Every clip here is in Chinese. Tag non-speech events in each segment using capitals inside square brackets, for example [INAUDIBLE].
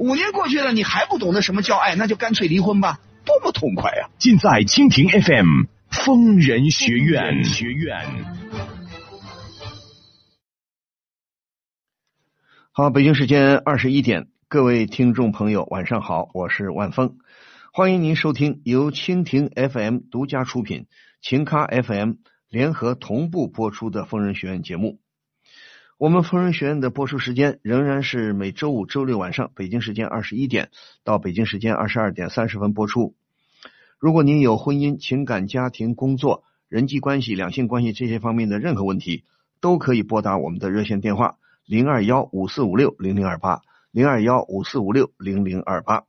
五年过去了，你还不懂得什么叫爱，那就干脆离婚吧，多么痛快啊！尽在蜻蜓 FM 疯人学院。学院。好，北京时间二十一点，各位听众朋友，晚上好，我是万峰，欢迎您收听由蜻蜓 FM 独家出品、情咖 FM 联合同步播出的疯人学院节目。我们疯人学院的播出时间仍然是每周五、周六晚上北京时间二十一点到北京时间二十二点三十分播出。如果您有婚姻、情感、家庭、工作、人际关系、两性关系这些方面的任何问题，都可以拨打我们的热线电话零二幺五四五六零零二八零二幺五四五六零零二八。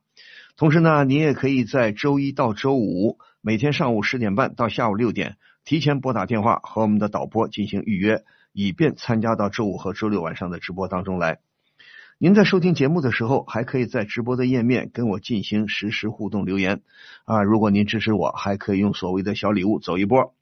同时呢，您也可以在周一到周五每天上午十点半到下午六点提前拨打电话和我们的导播进行预约。以便参加到周五和周六晚上的直播当中来。您在收听节目的时候，还可以在直播的页面跟我进行实时互动留言啊。如果您支持我，还可以用所谓的小礼物走一波。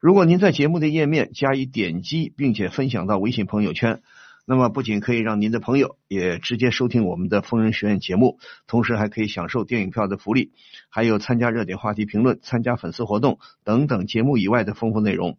如果您在节目的页面加以点击，并且分享到微信朋友圈，那么不仅可以让您的朋友也直接收听我们的疯人学院节目，同时还可以享受电影票的福利，还有参加热点话题评论、参加粉丝活动等等节目以外的丰富内容。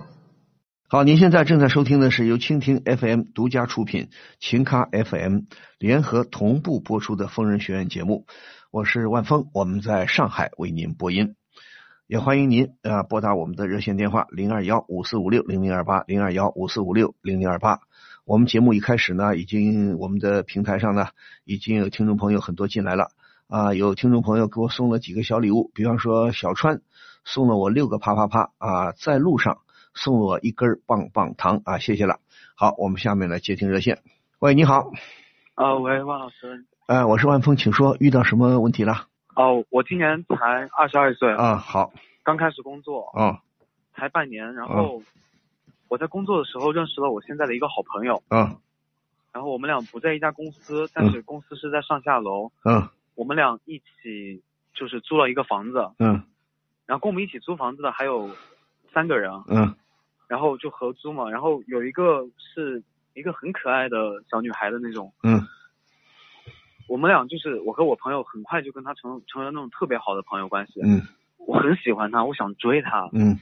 好，您现在正在收听的是由蜻蜓 FM 独家出品、秦咖 FM 联合同步播出的疯人学院节目，我是万峰，我们在上海为您播音，也欢迎您啊拨打我们的热线电话零二幺五四五六零零二八零二幺五四五六零零二八。我们节目一开始呢，已经我们的平台上呢已经有听众朋友很多进来了啊，有听众朋友给我送了几个小礼物，比方说小川送了我六个啪啪啪啊，在路上。送我一根棒棒糖啊，谢谢了。好，我们下面来接听热线。喂，你好。啊，喂，万老师。哎，我是万峰，请说，遇到什么问题了？哦，我今年才二十二岁。啊，好。刚开始工作。哦。才半年，然后我在工作的时候认识了我现在的一个好朋友。嗯。然后我们俩不在一家公司，但是公司是在上下楼。嗯。我们俩一起就是租了一个房子。嗯。然后跟我们一起租房子的还有三个人。嗯。然后就合租嘛，然后有一个是一个很可爱的小女孩的那种，嗯，我们俩就是我和我朋友很快就跟她成成了那种特别好的朋友关系，嗯，我很喜欢她，我想追她，嗯，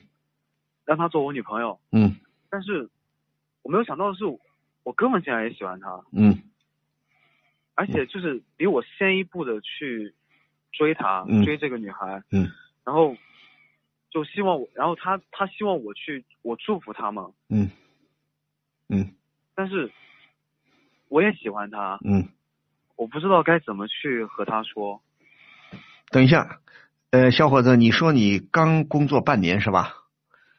让她做我女朋友，嗯，但是我没有想到的是，我哥们竟然也喜欢她，嗯，而且就是比我先一步的去追她，追这个女孩，嗯，然后。就希望我，然后他他希望我去，我祝福他嘛。嗯。嗯。但是我也喜欢他。嗯。我不知道该怎么去和他说。等一下，呃，小伙子，你说你刚工作半年是吧？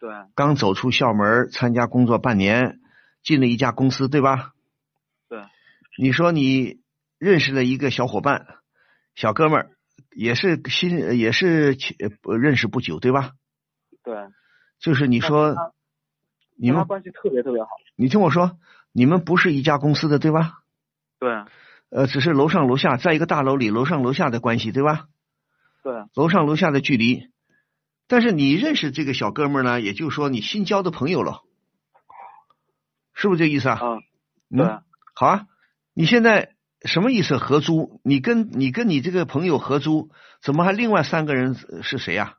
对。刚走出校门参加工作半年，进了一家公司对吧？对。你说你认识了一个小伙伴，小哥们儿，也是新也是认识不久对吧？对，就是你说，你们关系特别特别好。你听我说，你们不是一家公司的，对吧？对。呃，只是楼上楼下，在一个大楼里，楼上楼下的关系，对吧？对。楼上楼下的距离，但是你认识这个小哥们呢，也就是说你新交的朋友了，是不是这意思啊？嗯。对。好啊，你现在什么意思？合租？你跟你跟你这个朋友合租，怎么还另外三个人是谁呀？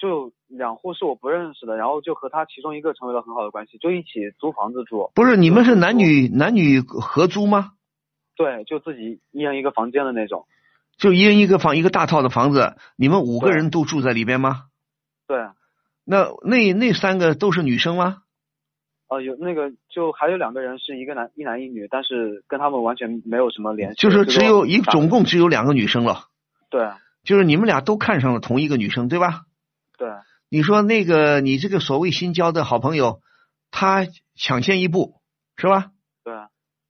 就。两户是我不认识的，然后就和他其中一个成为了很好的关系，就一起租房子住。不是你们是男女男女合租吗？对，就自己一人一个房间的那种。就一人一个房，一个大套的房子，你们五个人都住在里边吗？对。那那那三个都是女生吗？哦，有那个就还有两个人是一个男一男一女，但是跟他们完全没有什么联系。就是只有一总共只有两个女生了。对。就是你们俩都看上了同一个女生，对吧？对。你说那个你这个所谓新交的好朋友，他抢先一步是吧？对。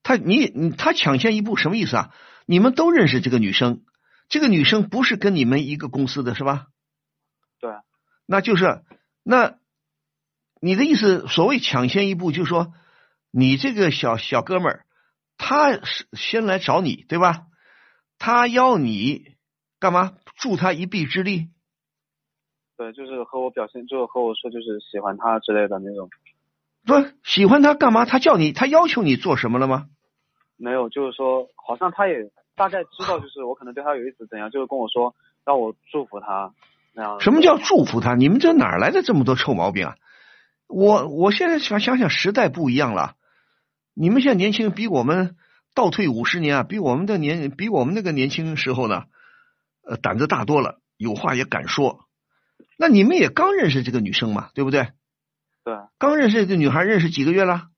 他你你他抢先一步什么意思啊？你们都认识这个女生，这个女生不是跟你们一个公司的是吧？对。那就是那。你的意思，所谓抢先一步，就是说，你这个小小哥们儿，他是先来找你，对吧？他要你干嘛？助他一臂之力？对，就是和我表现，就和我说，就是喜欢他之类的那种。不喜欢他干嘛？他叫你，他要求你做什么了吗？没有，就是说，好像他也大概知道，就是我可能对他有意思，怎样？就是跟我说，让我祝福他那样。什么叫祝福他？你们这哪来的这么多臭毛病啊？我我现在想想想，时代不一样了。你们现在年轻人比我们倒退五十年啊，比我们的年比我们那个年轻时候呢，呃，胆子大多了，有话也敢说。那你们也刚认识这个女生嘛，对不对？对。刚认识这女孩，认识几个月了？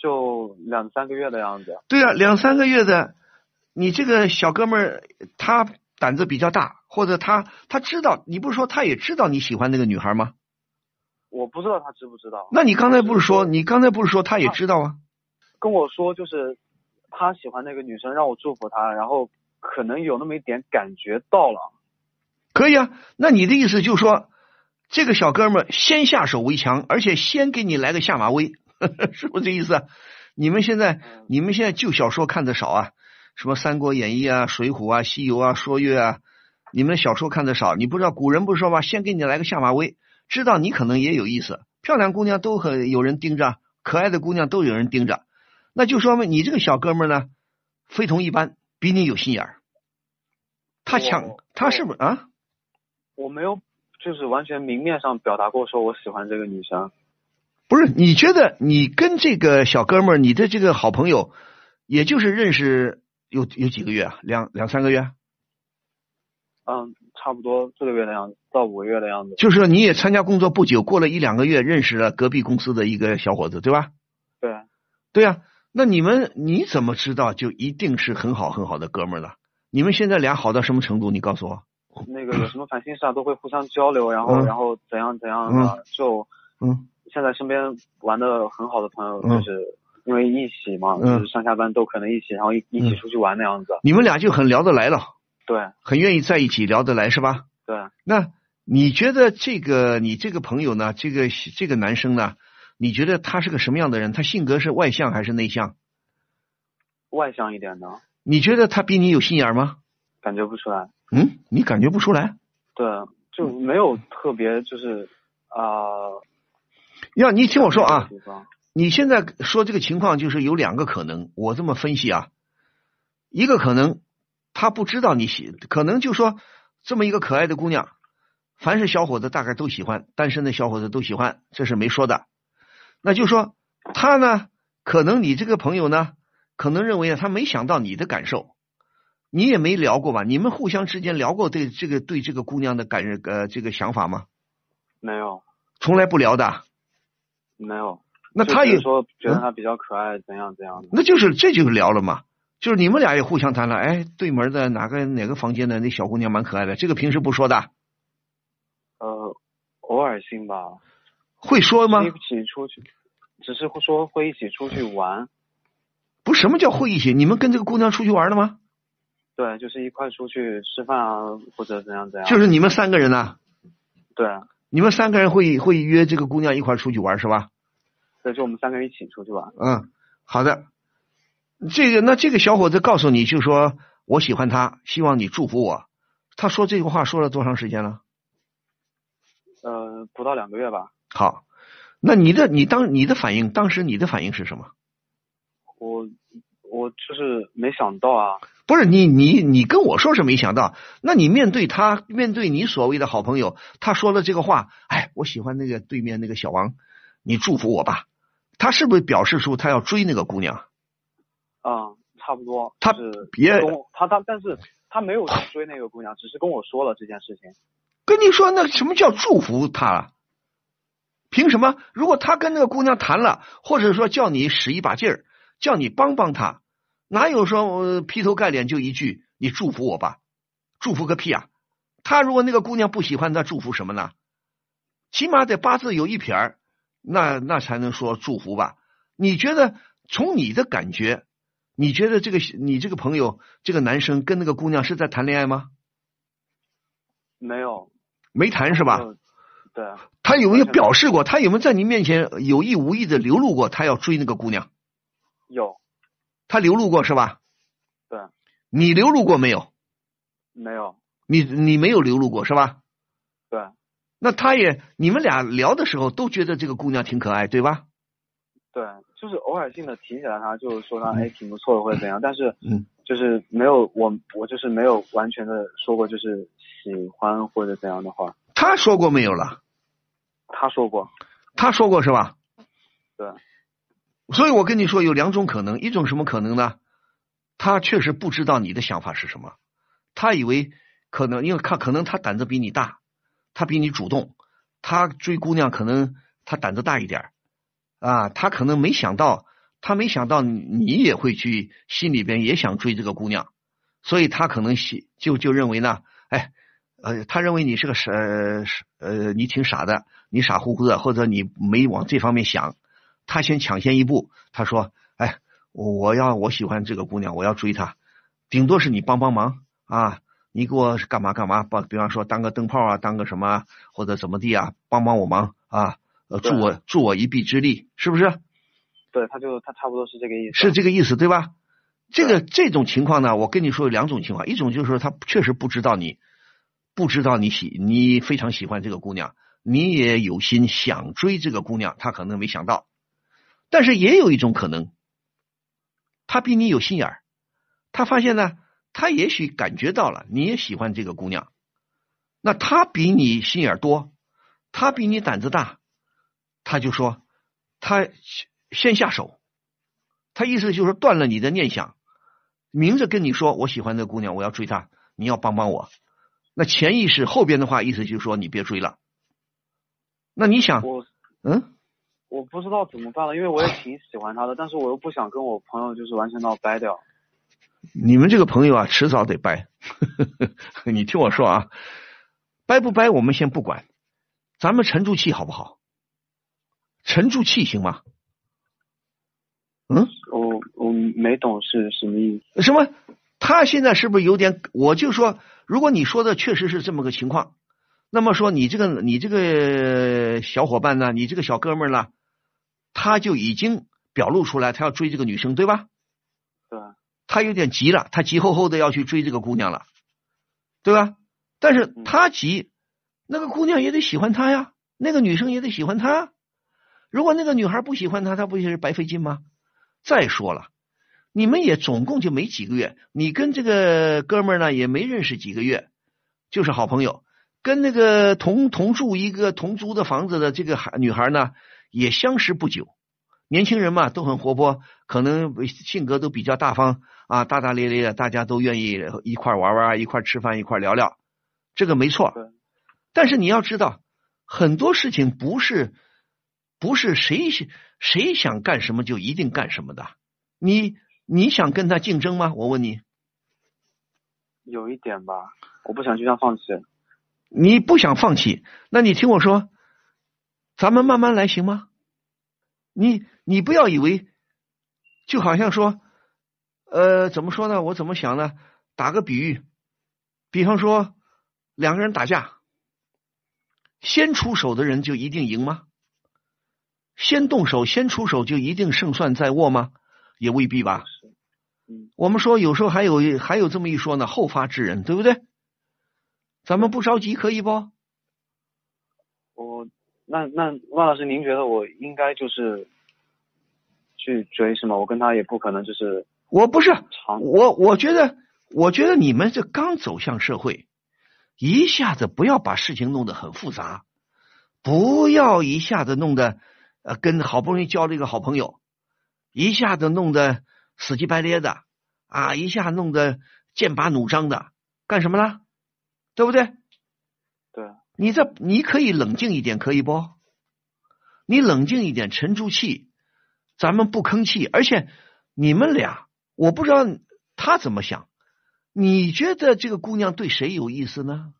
就两三个月的样子。对啊，两三个月的，你这个小哥们儿他胆子比较大，或者他他知道，你不是说他也知道你喜欢那个女孩吗？我不知道他知不知道。那你刚才不是说，你刚才不是说他也知道啊？跟我说就是他喜欢那个女生，让我祝福他，然后可能有那么一点感觉到了。可以啊，那你的意思就是说，这个小哥们先下手为强，而且先给你来个下马威，[LAUGHS] 是不是这意思？你们现在你们现在旧小说看的少啊，什么《三国演义》啊、《水浒》啊、《西游》啊、《说岳》啊，你们小说看的少，你不知道古人不是说吗？先给你来个下马威。知道你可能也有意思，漂亮姑娘都很有人盯着，可爱的姑娘都有人盯着，那就说明你这个小哥们呢，非同一般，比你有心眼儿。他抢，他是不是啊？我没有，就是完全明面上表达过说我喜欢这个女生。不是，你觉得你跟这个小哥们儿，你的这个好朋友，也就是认识有有几个月啊？两两三个月？嗯。差不多四个月的样子，到五个月的样子。就是你也参加工作不久，过了一两个月，认识了隔壁公司的一个小伙子，对吧？对。对呀，那你们你怎么知道就一定是很好很好的哥们儿了？你们现在俩好到什么程度？你告诉我。那个有什么烦心事啊，都会互相交流，然后然后怎样怎样的，就嗯，现在身边玩的很好的朋友，就是因为一起嘛，就是上下班都可能一起，然后一一起出去玩那样子。你们俩就很聊得来了。对，很愿意在一起聊得来是吧？对。那你觉得这个你这个朋友呢？这个这个男生呢？你觉得他是个什么样的人？他性格是外向还是内向？外向一点的。你觉得他比你有心眼吗？感觉不出来。嗯，你感觉不出来？对，就没有特别就是啊。要你听我说啊，你现在说这个情况就是有两个可能，我这么分析啊，一个可能。他不知道你喜，可能就说这么一个可爱的姑娘，凡是小伙子大概都喜欢，单身的小伙子都喜欢，这是没说的。那就说他呢，可能你这个朋友呢，可能认为他没想到你的感受，你也没聊过吧？你们互相之间聊过对这个对这个姑娘的感呃这个想法吗？没有，从来不聊的。没有。那他也说觉得她比较可爱，怎样怎样的？那就是这就是聊了嘛。就是你们俩也互相谈了，哎，对门的哪个哪个房间的那小姑娘蛮可爱的，这个平时不说的。呃，偶尔性吧。会说吗？一起出去，只是会说会一起出去玩。不，什么叫会一起？你们跟这个姑娘出去玩了吗？对，就是一块出去吃饭啊，或者怎样怎样。就是你们三个人呐。对。你们三个人会会约这个姑娘一块出去玩是吧？对，就我们三个人一起出去玩。嗯，好的。这个那这个小伙子告诉你就说我喜欢他，希望你祝福我。他说这个话说了多长时间了？呃，不到两个月吧。好，那你的你当你的反应，当时你的反应是什么？我我就是没想到啊。不是你你你跟我说是没想到，那你面对他，面对你所谓的好朋友，他说了这个话，哎，我喜欢那个对面那个小王，你祝福我吧。他是不是表示出他要追那个姑娘？嗯，差不多。他别他他，但是他没有去追那个姑娘，只是跟我说了这件事情。跟你说，那什么叫祝福他了？凭什么？如果他跟那个姑娘谈了，或者说叫你使一把劲儿，叫你帮帮他，哪有说、呃劈头盖脸就一句“你祝福我吧”？祝福个屁啊！他如果那个姑娘不喜欢他，祝福什么呢？起码得八字有一撇儿，那那才能说祝福吧？你觉得从你的感觉，你觉得这个你这个朋友这个男生跟那个姑娘是在谈恋爱吗？没有，没谈是吧？就？对，他有没有表示过？他有没有在你面前有意无意的流露过他要追那个姑娘？有，他流露过是吧？对，你流露过没有？没有，你你没有流露过是吧？对，那他也你们俩聊的时候都觉得这个姑娘挺可爱，对吧？对，就是偶尔性的提起来她，就是说她哎挺不错的或者怎样，但是嗯，就是没有我我就是没有完全的说过就是喜欢或者怎样的话。他说过没有了？他说过，他说过是吧？对，所以我跟你说有两种可能，一种什么可能呢？他确实不知道你的想法是什么，他以为可能因为他可能他胆子比你大，他比你主动，他追姑娘可能他胆子大一点啊，他可能没想到，他没想到你也会去心里边也想追这个姑娘，所以他可能喜就就认为呢，哎，呃，他认为你是个傻呃，你挺傻的，你傻乎乎的，或者你没往这方面想，他先抢先一步，他说，哎，我我要我喜欢这个姑娘，我要追她，顶多是你帮帮忙啊，你给我干嘛干嘛，帮比方说当个灯泡啊，当个什么或者怎么地啊，帮帮我忙啊，呃，助我助我一臂之力，是不是？对，他就他差不多是这个意思。是这个意思对吧？这个这种情况呢，我跟你说有两种情况，一种就是说他确实不知道你，不知道你喜你非常喜欢这个姑娘，你也有心想追这个姑娘，他可能没想到。但是也有一种可能，他比你有心眼儿，他发现呢，他也许感觉到了你也喜欢这个姑娘，那他比你心眼儿多，他比你胆子大，他就说他先下手。他意思就是断了你的念想，明着跟你说我喜欢这个姑娘，我要追她，你要帮帮我。那潜意识后边的话，意思就是说你别追了。那你想，嗯，我不知道怎么办了，因为我也挺喜欢他的，但是我又不想跟我朋友就是完全闹掰掉。[LAUGHS] 你们这个朋友啊，迟早得掰。[LAUGHS] 你听我说啊，掰不掰我们先不管，咱们沉住气好不好？沉住气行吗？嗯，我我没懂是什么意思。什么？他现在是不是有点？我就说，如果你说的确实是这么个情况，那么说你这个你这个小伙伴呢，你这个小哥们儿呢，他就已经表露出来，他要追这个女生，对吧？对，他有点急了，他急吼吼的要去追这个姑娘了，对吧？但是他急，那个姑娘也得喜欢他呀，那个女生也得喜欢他。如果那个女孩不喜欢他，他不也是白费劲吗？再说了，你们也总共就没几个月，你跟这个哥们儿呢也没认识几个月，就是好朋友。跟那个同同住一个同租的房子的这个孩女孩呢，也相识不久。年轻人嘛，都很活泼，可能性格都比较大方啊，大大咧咧的，大家都愿意一块玩玩，一块吃饭，一块聊聊，这个没错。但是你要知道，很多事情不是不是谁谁想干什么就一定干什么的。你你想跟他竞争吗？我问你，有一点吧，我不想就这样放弃。你不想放弃，那你听我说，咱们慢慢来行吗？你你不要以为，就好像说，呃，怎么说呢？我怎么想呢？打个比喻，比方说两个人打架，先出手的人就一定赢吗？先动手、先出手就一定胜算在握吗？也未必吧。我们说有时候还有还有这么一说呢，后发制人，对不对？咱们不着急，可以不？我那那万老师，您觉得我应该就是去追是吗？我跟他也不可能就是我不是我，我觉得我觉得你们这刚走向社会，一下子不要把事情弄得很复杂，不要一下子弄得呃跟好不容易交了一个好朋友，一下子弄得死乞白咧的啊，一下弄得剑拔弩张的，干什么了？对不对？对，你这你可以冷静一点，可以不？你冷静一点，沉住气，咱们不吭气。而且你们俩，我不知道他怎么想。你觉得这个姑娘对谁有意思呢？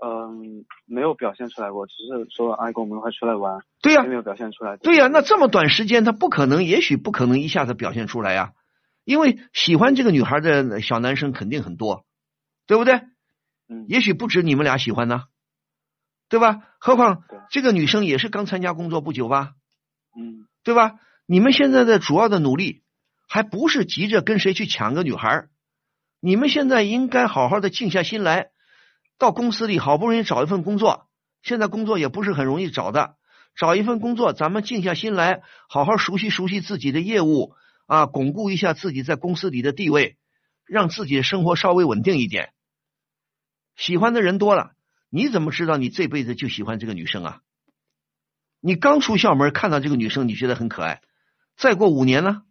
嗯，没有表现出来过，只是说哎，跟我们一块出来玩，对呀、并没有表现出来。对呀、那这么短时间，他不可能，也许不可能一下子表现出来呀、因为喜欢这个女孩的小男生肯定很多，对不对？嗯，也许不止你们俩喜欢呢，对吧？何况这个女生也是刚参加工作不久吧，嗯对吧？你们现在的主要的努力，还不是急着跟谁去抢个女孩儿你们现在应该好好的静下心来，到公司里好不容易找一份工作，现在工作也不是很容易找的，找一份工作，咱们静下心来，好好熟悉熟悉自己的业务啊，巩固一下自己在公司里的地位，让自己的生活稍微稳定一点。喜欢的人多了，你怎么知道你这辈子就喜欢这个女生啊？你刚出校门看到这个女生，你觉得很可爱，再过五年呢？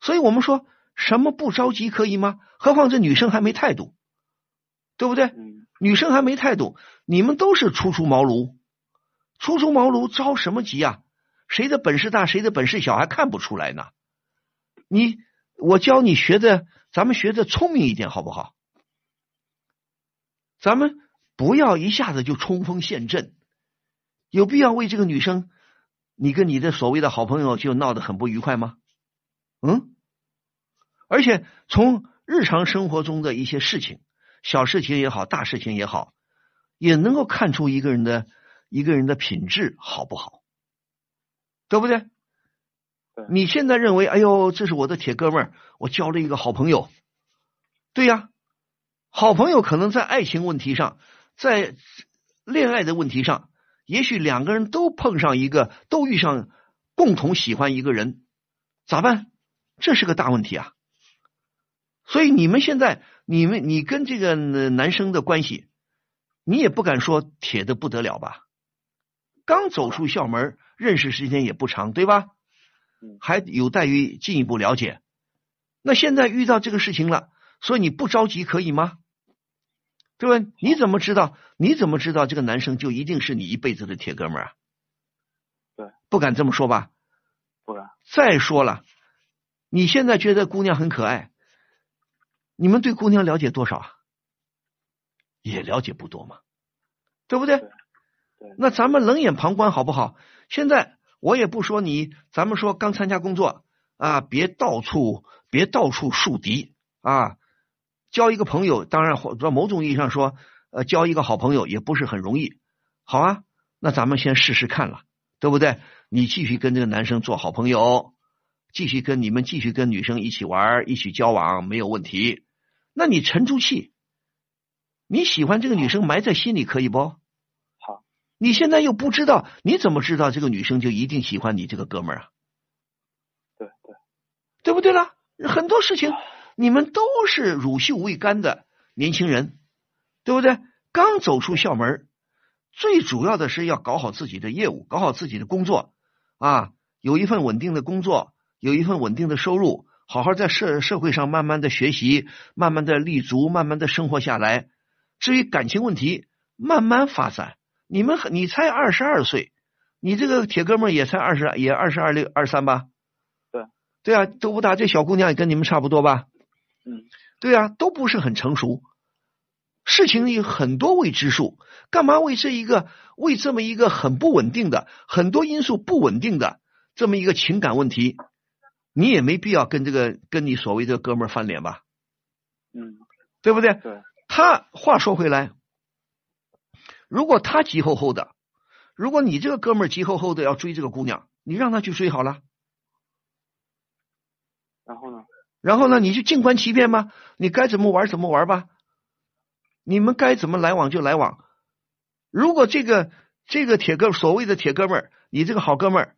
所以我们说什么不着急可以吗？何况这女生还没态度，对不对？嗯女生还没态度，你们都是初出茅庐，初出茅庐着什么急啊？谁的本事大，谁的本事小，还看不出来呢？你我教你学的，咱们学的聪明一点，好不好？咱们不要一下子就冲锋陷阵，有必要为这个女生，你跟你的所谓的好朋友就闹得很不愉快吗？嗯，而且从日常生活中的一些事情，小事情也好，大事情也好，也能够看出一个人的一个人的品质好不好，对不对？你现在认为，哎呦，这是我的铁哥们儿，我交了一个好朋友，对呀，好朋友可能在爱情问题上，在恋爱的问题上，也许两个人都碰上一个，都遇上共同喜欢一个人，咋办？这是个大问题啊！所以你们现在，你们你跟这个呃男生的关系，你也不敢说铁的不得了吧？刚走出校门，认识时间也不长，对吧？嗯还有待于进一步了解。那现在遇到这个事情了，所以你不着急可以吗？对吧？你怎么知道？你怎么知道这个男生就一定是你一辈子的铁哥们儿啊？对，不敢这么说吧？不然再说了，你现在觉得姑娘很可爱，你们对姑娘了解多少啊？也了解不多嘛，对不对？对对那咱们冷眼旁观好不好？现在我也不说你，咱们说刚参加工作啊，别到处别到处树敌啊，交一个朋友，当然或者某种意义上说，呃，交一个好朋友也不是很容易。好啊，那咱们先试试看了，对不对？你继续跟这个男生做好朋友，继续跟你们继续跟女生一起玩，一起交往没有问题。那你沉住气，你喜欢这个女生埋在心里可以不？好，你现在又不知道，你怎么知道这个女生就一定喜欢你这个哥们儿啊？对对对不对啦？很多事情你们都是乳臭未干的年轻人，对不对？刚走出校门，最主要的是要搞好自己的业务，搞好自己的工作啊，有一份稳定的工作，有一份稳定的收入，好好在社社会上慢慢的学习，慢慢的立足，慢慢的生活下来。至于感情问题，慢慢发展。你们你才二十二岁，你这个铁哥们也才二十，也二十二六二三吧？对，对啊，都不大。这小姑娘也跟你们差不多吧？嗯，对啊，都不是很成熟。事情有很多未知数，干嘛为这一个为这么一个很不稳定的、很多因素不稳定的这么一个情感问题，你也没必要跟这个跟你所谓的哥们儿翻脸吧？嗯对不对？对他话说回来，如果他急吼吼的，如果你这个哥们儿急吼吼的要追这个姑娘，你让他去追好了，然后呢？然后呢，你就静观其变吧，你该怎么玩怎么玩吧，你们该怎么来往就来往。如果这个这个铁哥所谓的铁哥们儿，你这个好哥们儿，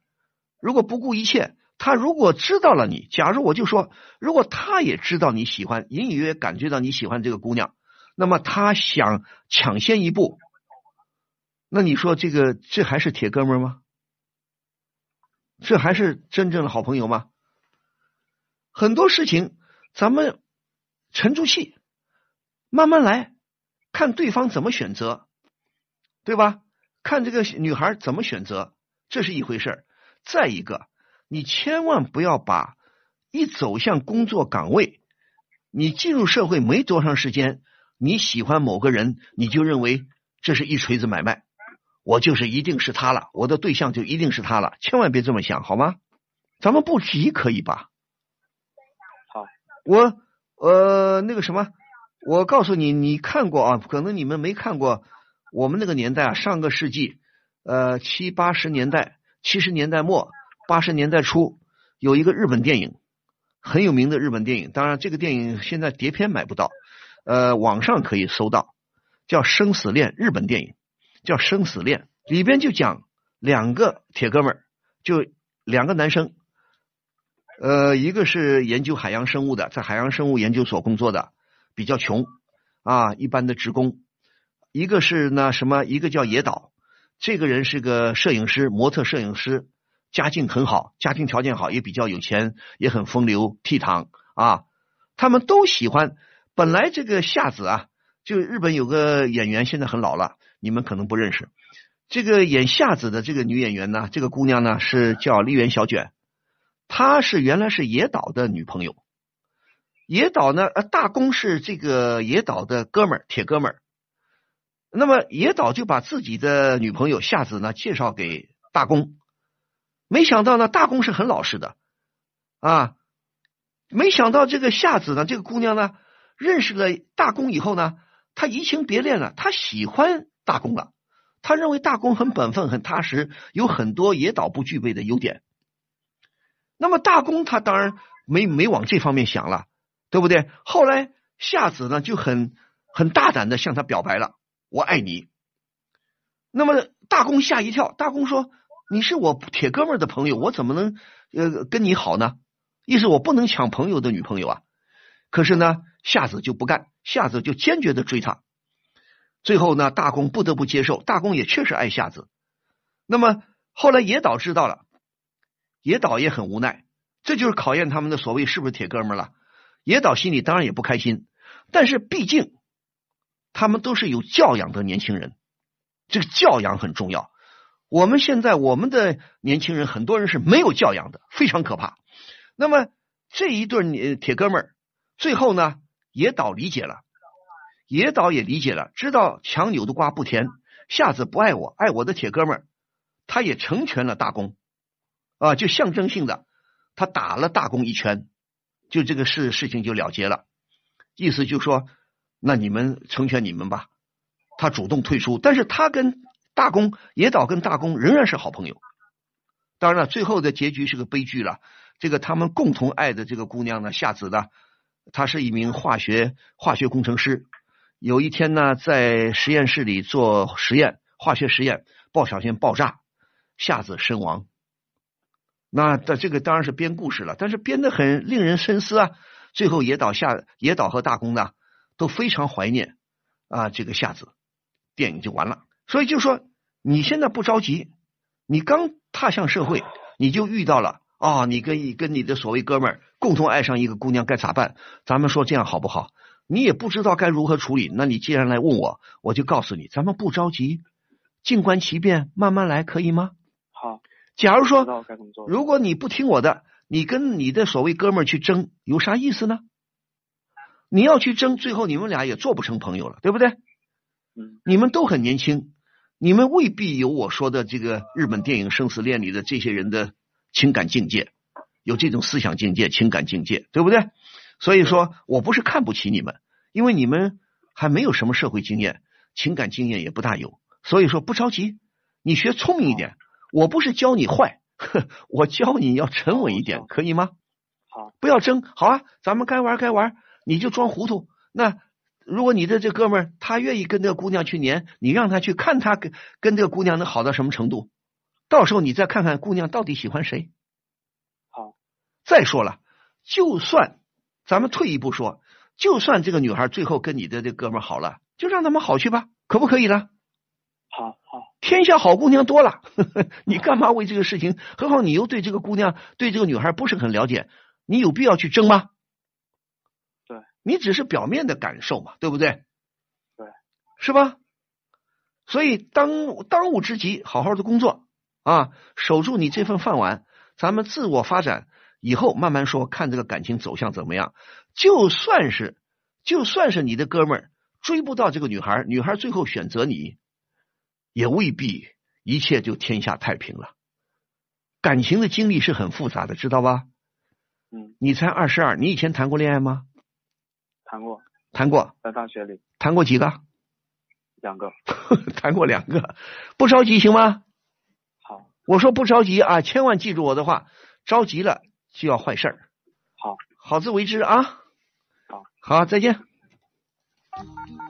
如果不顾一切，他如果知道了你，假如我就说，如果他也知道你喜欢，隐隐约约感觉到你喜欢这个姑娘，那么他想抢先一步，那你说这个这还是铁哥们吗？这还是真正的好朋友吗？很多事情咱们沉住气，慢慢来看对方怎么选择，对吧？看这个女孩怎么选择，这是一回事儿。再一个，你千万不要把一走向工作岗位，你进入社会没多长时间，你喜欢某个人，你就认为这是一锤子买卖，我就是一定是他了，我的对象就一定是他了，千万别这么想，好吗？咱们不急可以吧？我呃那个什么，我告诉你，你看过啊？可能你们没看过，我们那个年代啊，上个世纪呃七八十年代。七十年代末、八十年代初，有一个日本电影很有名的日本电影。当然，这个电影现在碟片买不到，呃，网上可以搜到，叫《生死恋》。日本电影叫《生死恋》，里边就讲两个铁哥们儿，就两个男生，呃，一个是研究海洋生物的，在海洋生物研究所工作的，比较穷啊，一般的职工；一个是呢什么，一个叫野岛。这个人是个摄影师，模特摄影师，家境很好，家庭条件好，也比较有钱，也很风流倜傥啊。他们都喜欢。本来这个夏子啊，就日本有个演员，现在很老了，你们可能不认识。这个演夏子的这个女演员呢，这个姑娘呢是叫丽媛小卷，她是原来是野岛的女朋友。野岛呢，呃，大公是这个野岛的哥们儿，铁哥们儿。那么野岛就把自己的女朋友夏子呢介绍给大公，没想到呢大公是很老实的啊，没想到这个夏子呢这个姑娘呢认识了大公以后呢，她移情别恋了，她喜欢大公了，她认为大公很本分很踏实，有很多野岛不具备的优点。那么大公他当然没没往这方面想了，对不对？后来夏子呢就很很大胆的向他表白了。我爱你，那么大公吓一跳。大公说：“你是我铁哥们的朋友，我怎么能呃跟你好呢？意思我不能抢朋友的女朋友啊。”可是呢，夏子就不干，夏子就坚决的追他。最后呢，大公不得不接受。大公也确实爱夏子。那么后来野岛知道了，野岛也很无奈。这就是考验他们的所谓是不是铁哥们了。野岛心里当然也不开心，但是毕竟。他们都是有教养的年轻人，这个教养很重要。我们现在我们的年轻人很多人是没有教养的，非常可怕。那么这一对铁哥们儿，最后呢，野岛理解了，野岛也理解了，知道强扭的瓜不甜，下次不爱我，爱我的铁哥们儿，他也成全了大公啊，就象征性的，他打了大公一拳，就这个事事情就了结了，意思就说。那你们成全你们吧，他主动退出，但是他跟大公野岛跟大公仍然是好朋友。当然了，最后的结局是个悲剧了。这个他们共同爱的这个姑娘呢，夏子呢，她是一名化学化学工程师。有一天呢，在实验室里做实验，化学实验不小心爆炸，夏子身亡。那的这个当然是编故事了，但是编的很令人深思啊。最后野岛下野岛和大公呢？都非常怀念啊，这个夏子，电影就完了。所以就说你现在不着急，你刚踏向社会，你就遇到了啊，你跟跟你的所谓哥们儿共同爱上一个姑娘，该咋办？咱们说这样好不好？你也不知道该如何处理，那你既然来问我，我就告诉你，咱们不着急，静观其变，慢慢来，可以吗？好。假如说，如果你不听我的，你跟你的所谓哥们儿去争，有啥意思呢？你要去争，最后你们俩也做不成朋友了，对不对？嗯，你们都很年轻，你们未必有我说的这个日本电影《生死恋》里的这些人的情感境界，有这种思想境界、情感境界，对不对？所以说我不是看不起你们，因为你们还没有什么社会经验，情感经验也不大有，所以说不着急，你学聪明一点。我不是教你坏，我教你要沉稳一点，可以吗？好，不要争，好啊，咱们该玩该玩。你就装糊涂。那如果你的这哥们儿他愿意跟这个姑娘去粘，你让他去看他跟跟这个姑娘能好到什么程度，到时候你再看看姑娘到底喜欢谁。好，再说了，就算咱们退一步说，就算这个女孩最后跟你的这哥们儿好了，就让他们好去吧，可不可以呢？好好，天下好姑娘多了呵呵，[LAUGHS] 你干嘛为这个事情？何况你又对这个姑娘、对这个女孩不是很了解，你有必要去争吗？对，你只是表面的感受嘛，对不对？对，是吧？所以当当务之急，好好的工作啊，守住你这份饭碗，咱们自我发展，以后慢慢说，看这个感情走向怎么样。就算是就算是你的哥们儿追不到这个女孩，女孩最后选择你。也未必一切就天下太平了，感情的经历是很复杂的，知道吧？嗯，你才二十二，你以前谈过恋爱吗？谈过，谈过，在大学里谈过几个？两个。[LAUGHS] 谈过两个，不着急行吗？好，我说不着急啊，千万记住我的话，着急了就要坏事儿。好，好自为之啊。好，好，再见。[LAUGHS]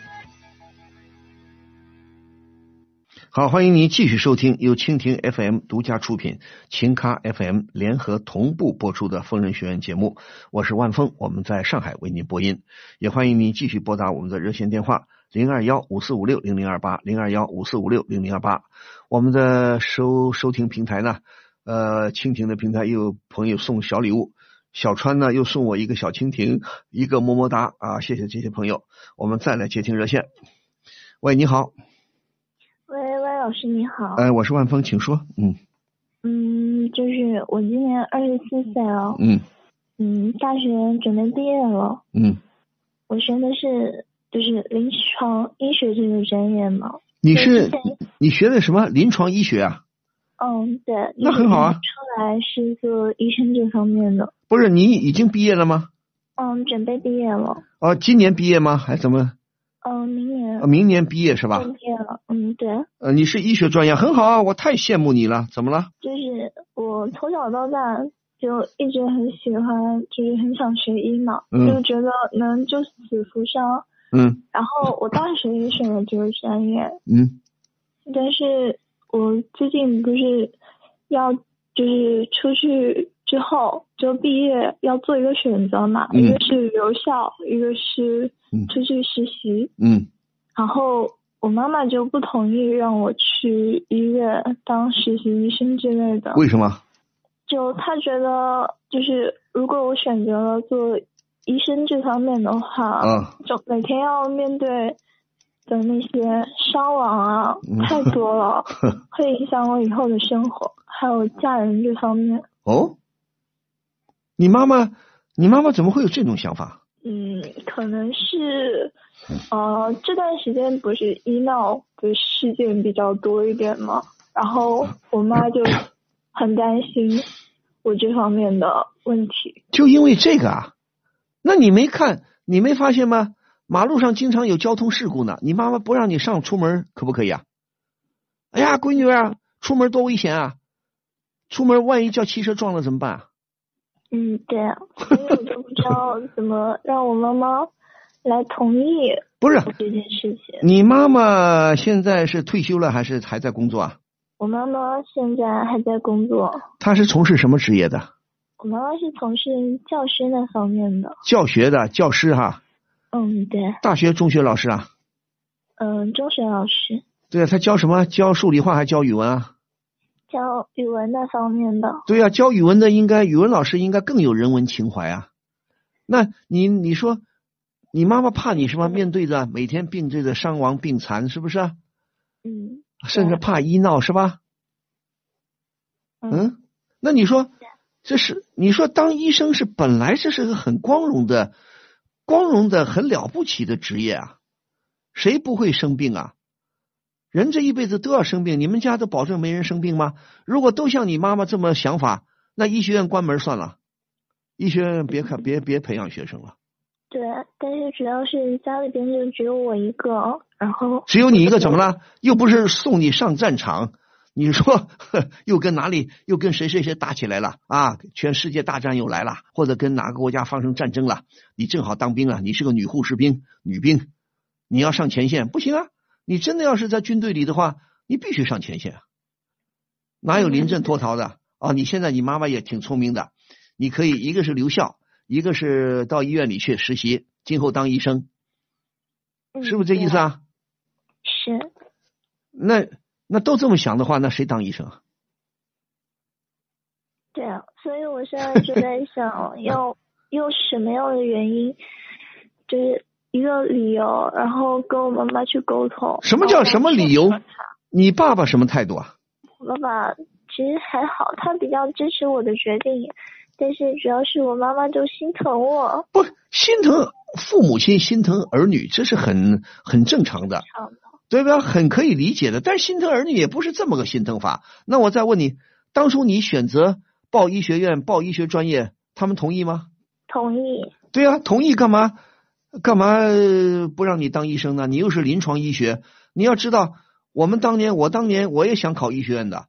好，欢迎您继续收听由蜻蜓 FM 独家出品、秦咖 FM 联合同步播出的《疯人学院》节目。我是万峰，我们在上海为您播音。也欢迎您继续拨打我们的热线电话零二幺五四五六零零二八零二幺五四五六零零二八。我们的收收听平台呢，呃，蜻蜓的平台又有朋友送小礼物，小川呢又送我一个小蜻蜓，一个么么哒啊！谢谢这些朋友。我们再来接听热线。喂，你好。老师你好。哎，我是万峰，请说。嗯嗯，就是我今年二十四岁了。嗯嗯，大学准备毕业了。嗯，我学的是就是临床医学这个专业嘛。你是你学的什么临床医学啊？嗯，对。那很好啊出来是做医生这方面的。不是，你已经毕业了吗？嗯，准备毕业了。哦，今年毕业吗？还怎么？嗯，明年。呃明年毕业是吧毕业了。嗯，对。呃，你是医学专业，很好啊，我太羡慕你了。怎么了？就是我从小到大就一直很喜欢，就是很想学医嘛，嗯就觉得能救死扶伤。嗯然后我大学也选了这个专业，嗯但是我最近不是要就是出去之后就毕业要做一个选择嘛，嗯一个是留校，一个是嗯出去实习。嗯然后我妈妈就不同意让我去医院当实习医生之类的。为什么？就她觉得，就是如果我选择了做医生这方面的话，啊就每天要面对的那些伤亡啊，嗯太多了，[LAUGHS] 会影响我以后的生活，还有家人这方面。哦，你妈妈，你妈妈怎么会有这种想法？嗯，可能是，呃，这段时间不是医闹的事件比较多一点嘛，然后我妈就 [LAUGHS] 很担心我这方面的问题。就因为这个啊？那你没看，你没发现吗？马路上经常有交通事故呢，你妈妈不让你上出门，可不可以啊？哎呀，闺女啊，出门多危险啊！出门万一叫汽车撞了怎么办啊？嗯，对啊，[LAUGHS] 所以我就不知道怎么让我妈妈来同意不是，这件事情。你妈妈现在是退休了还是还在工作啊？我妈妈现在还在工作，她是从事什么职业的？我妈妈是从事教师那方面的。教学的教师哈，嗯，对，大学、中学老师啊。嗯，中学老师对啊，他教什么？教数理化还教语文啊？教语文那方面的。对呀、教语文的应该语文老师应该更有人文情怀啊。那你你说，你妈妈怕你什么？面对着每天病这个伤亡病残，是不是啊？嗯甚至怕医闹是吧？嗯，那你说这是你说当医生是本来这是个很光荣的、光荣的、很了不起的职业啊，谁不会生病啊？人这一辈子都要生病，你们家都保证没人生病吗？如果都像你妈妈这么想法，那医学院关门算了，医学院别看别别培养学生了。对，但是主要是家里边就只有我一个，然后只有你一个怎么了？又不是送你上战场，你说呵又跟哪里又跟谁谁谁打起来了啊？全世界大战又来了，或者跟哪个国家发生战争了？你正好当兵了，你是个女护士兵、女兵，你要上前线不行啊！你真的要是在军队里的话，你必须上前线啊！哪有临阵脱逃的啊？你现在你妈妈也挺聪明的，你可以一个是留校。一个是到医院里去实习，今后当医生，是不是这意思啊？是。那那都这么想的话，那谁当医生啊？对啊，所以我现在就在想，要 [LAUGHS] 用什么样的原因，就是一个理由，然后跟我妈妈去沟通。什么叫什么理由？你爸爸什么态度啊？我爸爸其实还好，他比较支持我的决定。但是主要是我妈妈就心疼我，不心疼父母亲心疼儿女，这是很很正常的，对吧？很可以理解的。但是心疼儿女也不是这么个心疼法。那我再问你，当初你选择报医学院、报医学专业，他们同意吗？同意。对啊，同意干嘛？干嘛不让你当医生呢？你又是临床医学，你要知道，我们当年，我当年我也想考医学院的，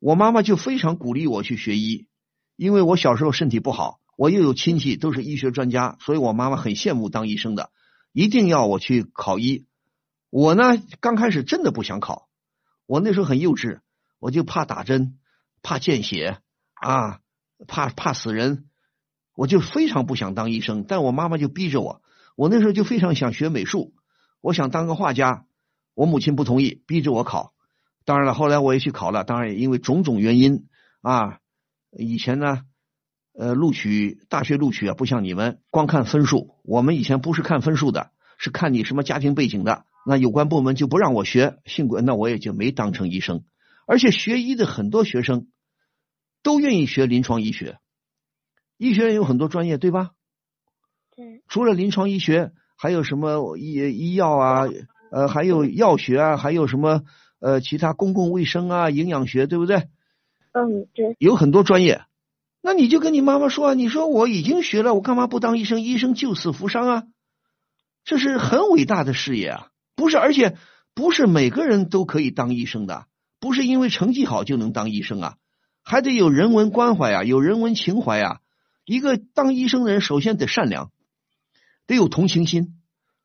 我妈妈就非常鼓励我去学医。因为我小时候身体不好，我又有亲戚都是医学专家，所以我妈妈很羡慕当医生的，一定要我去考医。我呢，刚开始真的不想考，我那时候很幼稚，我就怕打针，怕见血啊，怕怕死人，我就非常不想当医生。但我妈妈就逼着我，我那时候就非常想学美术，我想当个画家，我母亲不同意，逼着我考。当然了，后来我也去考了，当然也因为种种原因啊。以前呢，呃，录取大学录取啊，不像你们光看分数。我们以前不是看分数的，是看你什么家庭背景的。那有关部门就不让我学，幸亏那我也就没当成医生。而且学医的很多学生都愿意学临床医学，医学院有很多专业，对吧？对。除了临床医学，还有什么医医药啊？呃，还有药学啊？还有什么呃其他公共卫生啊？营养学，对不对？嗯，对，有很多专业，那你就跟你妈妈说，你说我已经学了，我干嘛不当医生？医生救死扶伤啊，这是很伟大的事业啊！不是，而且不是每个人都可以当医生的，不是因为成绩好就能当医生啊，还得有人文关怀啊，有人文情怀啊。一个当医生的人，首先得善良，得有同情心，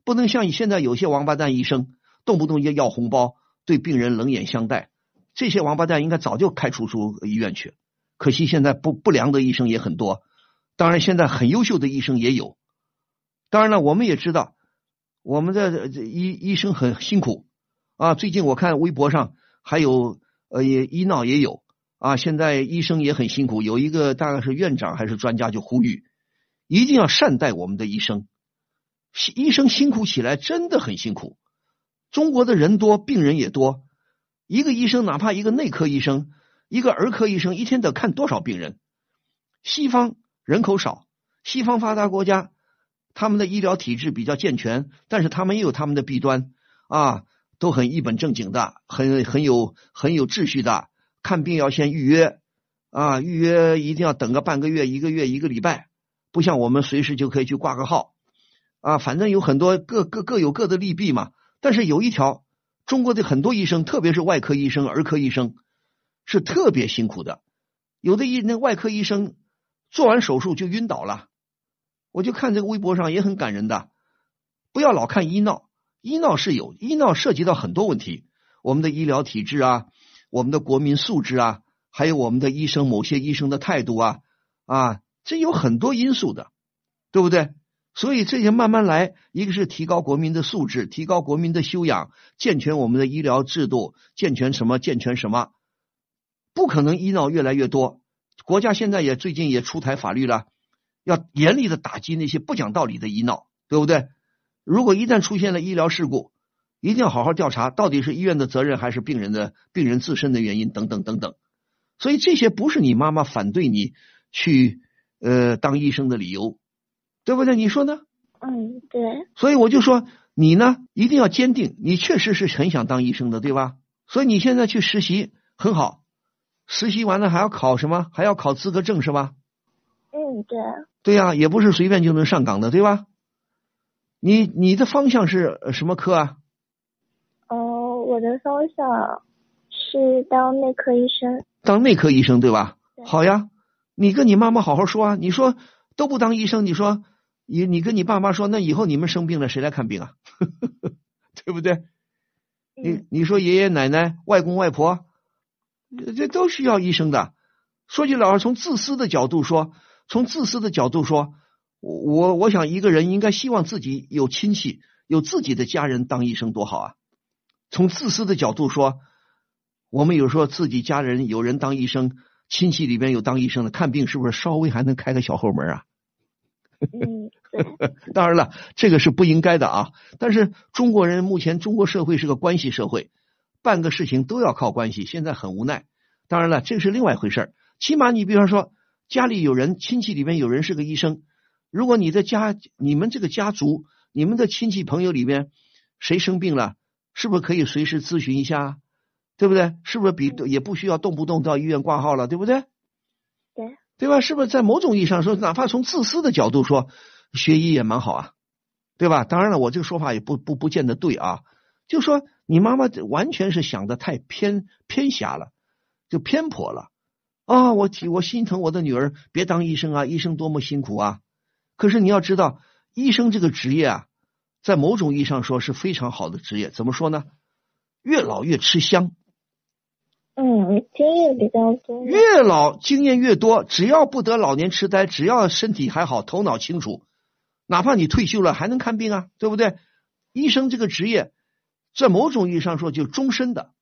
不能像你现在有些王八蛋医生，动不动就要红包，对病人冷眼相待。这些王八蛋应该早就开除出医院去，可惜现在不不良的医生也很多。当然，现在很优秀的医生也有。当然了，我们也知道，我们的医医生很辛苦啊。最近我看微博上还有呃也医闹也有啊。现在医生也很辛苦，有一个大概是院长还是专家就呼吁，一定要善待我们的医生。医生辛苦起来真的很辛苦。中国的人多，病人也多。一个医生，哪怕一个内科医生、一个儿科医生，一天得看多少病人？西方人口少，西方发达国家，他们的医疗体制比较健全，但是他们也有他们的弊端啊，都很一本正经的，很很有很有秩序的。看病要先预约啊，预约一定要等个半个月、一个月、一个礼拜，不像我们随时就可以去挂个号啊。反正有很多各各各有各的利弊嘛，但是有一条。中国的很多医生，特别是外科医生、儿科医生，是特别辛苦的。有的医那外科医生做完手术就晕倒了，我就看这个微博上也很感人的。不要老看医闹，医闹是有医闹涉及到很多问题，我们的医疗体制啊，我们的国民素质啊，还有我们的医生某些医生的态度啊啊，这有很多因素的，对不对？所以这些慢慢来，一个是提高国民的素质，提高国民的修养，健全我们的医疗制度，健全什么？健全什么？不可能医闹越来越多。国家现在也最近也出台法律了，要严厉的打击那些不讲道理的医闹，对不对？如果一旦出现了医疗事故，一定要好好调查，到底是医院的责任还是病人的病人自身的原因等等等等。所以这些不是你妈妈反对你去呃当医生的理由。对不对？你说呢？嗯，对。所以我就说你呢，一定要坚定。你确实是很想当医生的，对吧？所以你现在去实习很好，实习完了还要考什么？还要考资格证是吧？嗯，嗯，对。对呀、也不是随便就能上岗的，对吧？你你的方向是呃什么科啊？哦、我的方向是当内科医生。当内科医生对吧？对好呀，你跟你妈妈好好说啊。你说都不当医生，你说你你跟你爸妈说，那以后你们生病了谁来看病啊？[LAUGHS] 对不对？你嗯你说爷爷奶奶、外公外婆，这这都需要医生的。说句老实，从自私的角度说，从自私的角度说，我我我想一个人应该希望自己有亲戚、有自己的家人当医生多好啊。从自私的角度说，我们有时候自己家人有人当医生，亲戚里边有当医生的，看病是不是稍微还能开个小后门啊？[LAUGHS] [LAUGHS] 当然了，这个是不应该的啊。但是中国人目前中国社会是个关系社会，办个事情都要靠关系，现在很无奈。当然了，这个是另外一回事儿。起码你比方说家里有人，亲戚里面有人是个医生，如果你的家你们这个家族、你们的亲戚朋友里边谁生病了，是不是可以随时咨询一下？对不对？是不是比也不需要动不动到医院挂号了，对不对？对。对吧？是不是在某种意义上说，哪怕从自私的角度说，学医也蛮好啊，对吧？当然了，我这个说法也不不不见得对啊。就说你妈妈完全是想的太偏偏狭了，就偏颇了啊！我体我心疼我的女儿，别当医生啊，医生多么辛苦啊！可是你要知道，医生这个职业啊，在某种意义上说是非常好的职业。怎么说呢？越老越吃香。嗯，经验比较多。越老经验越多，只要不得老年痴呆，只要身体还好，头脑清楚，哪怕你退休了还能看病啊，对不对？医生这个职业，在某种意义上说就终身的，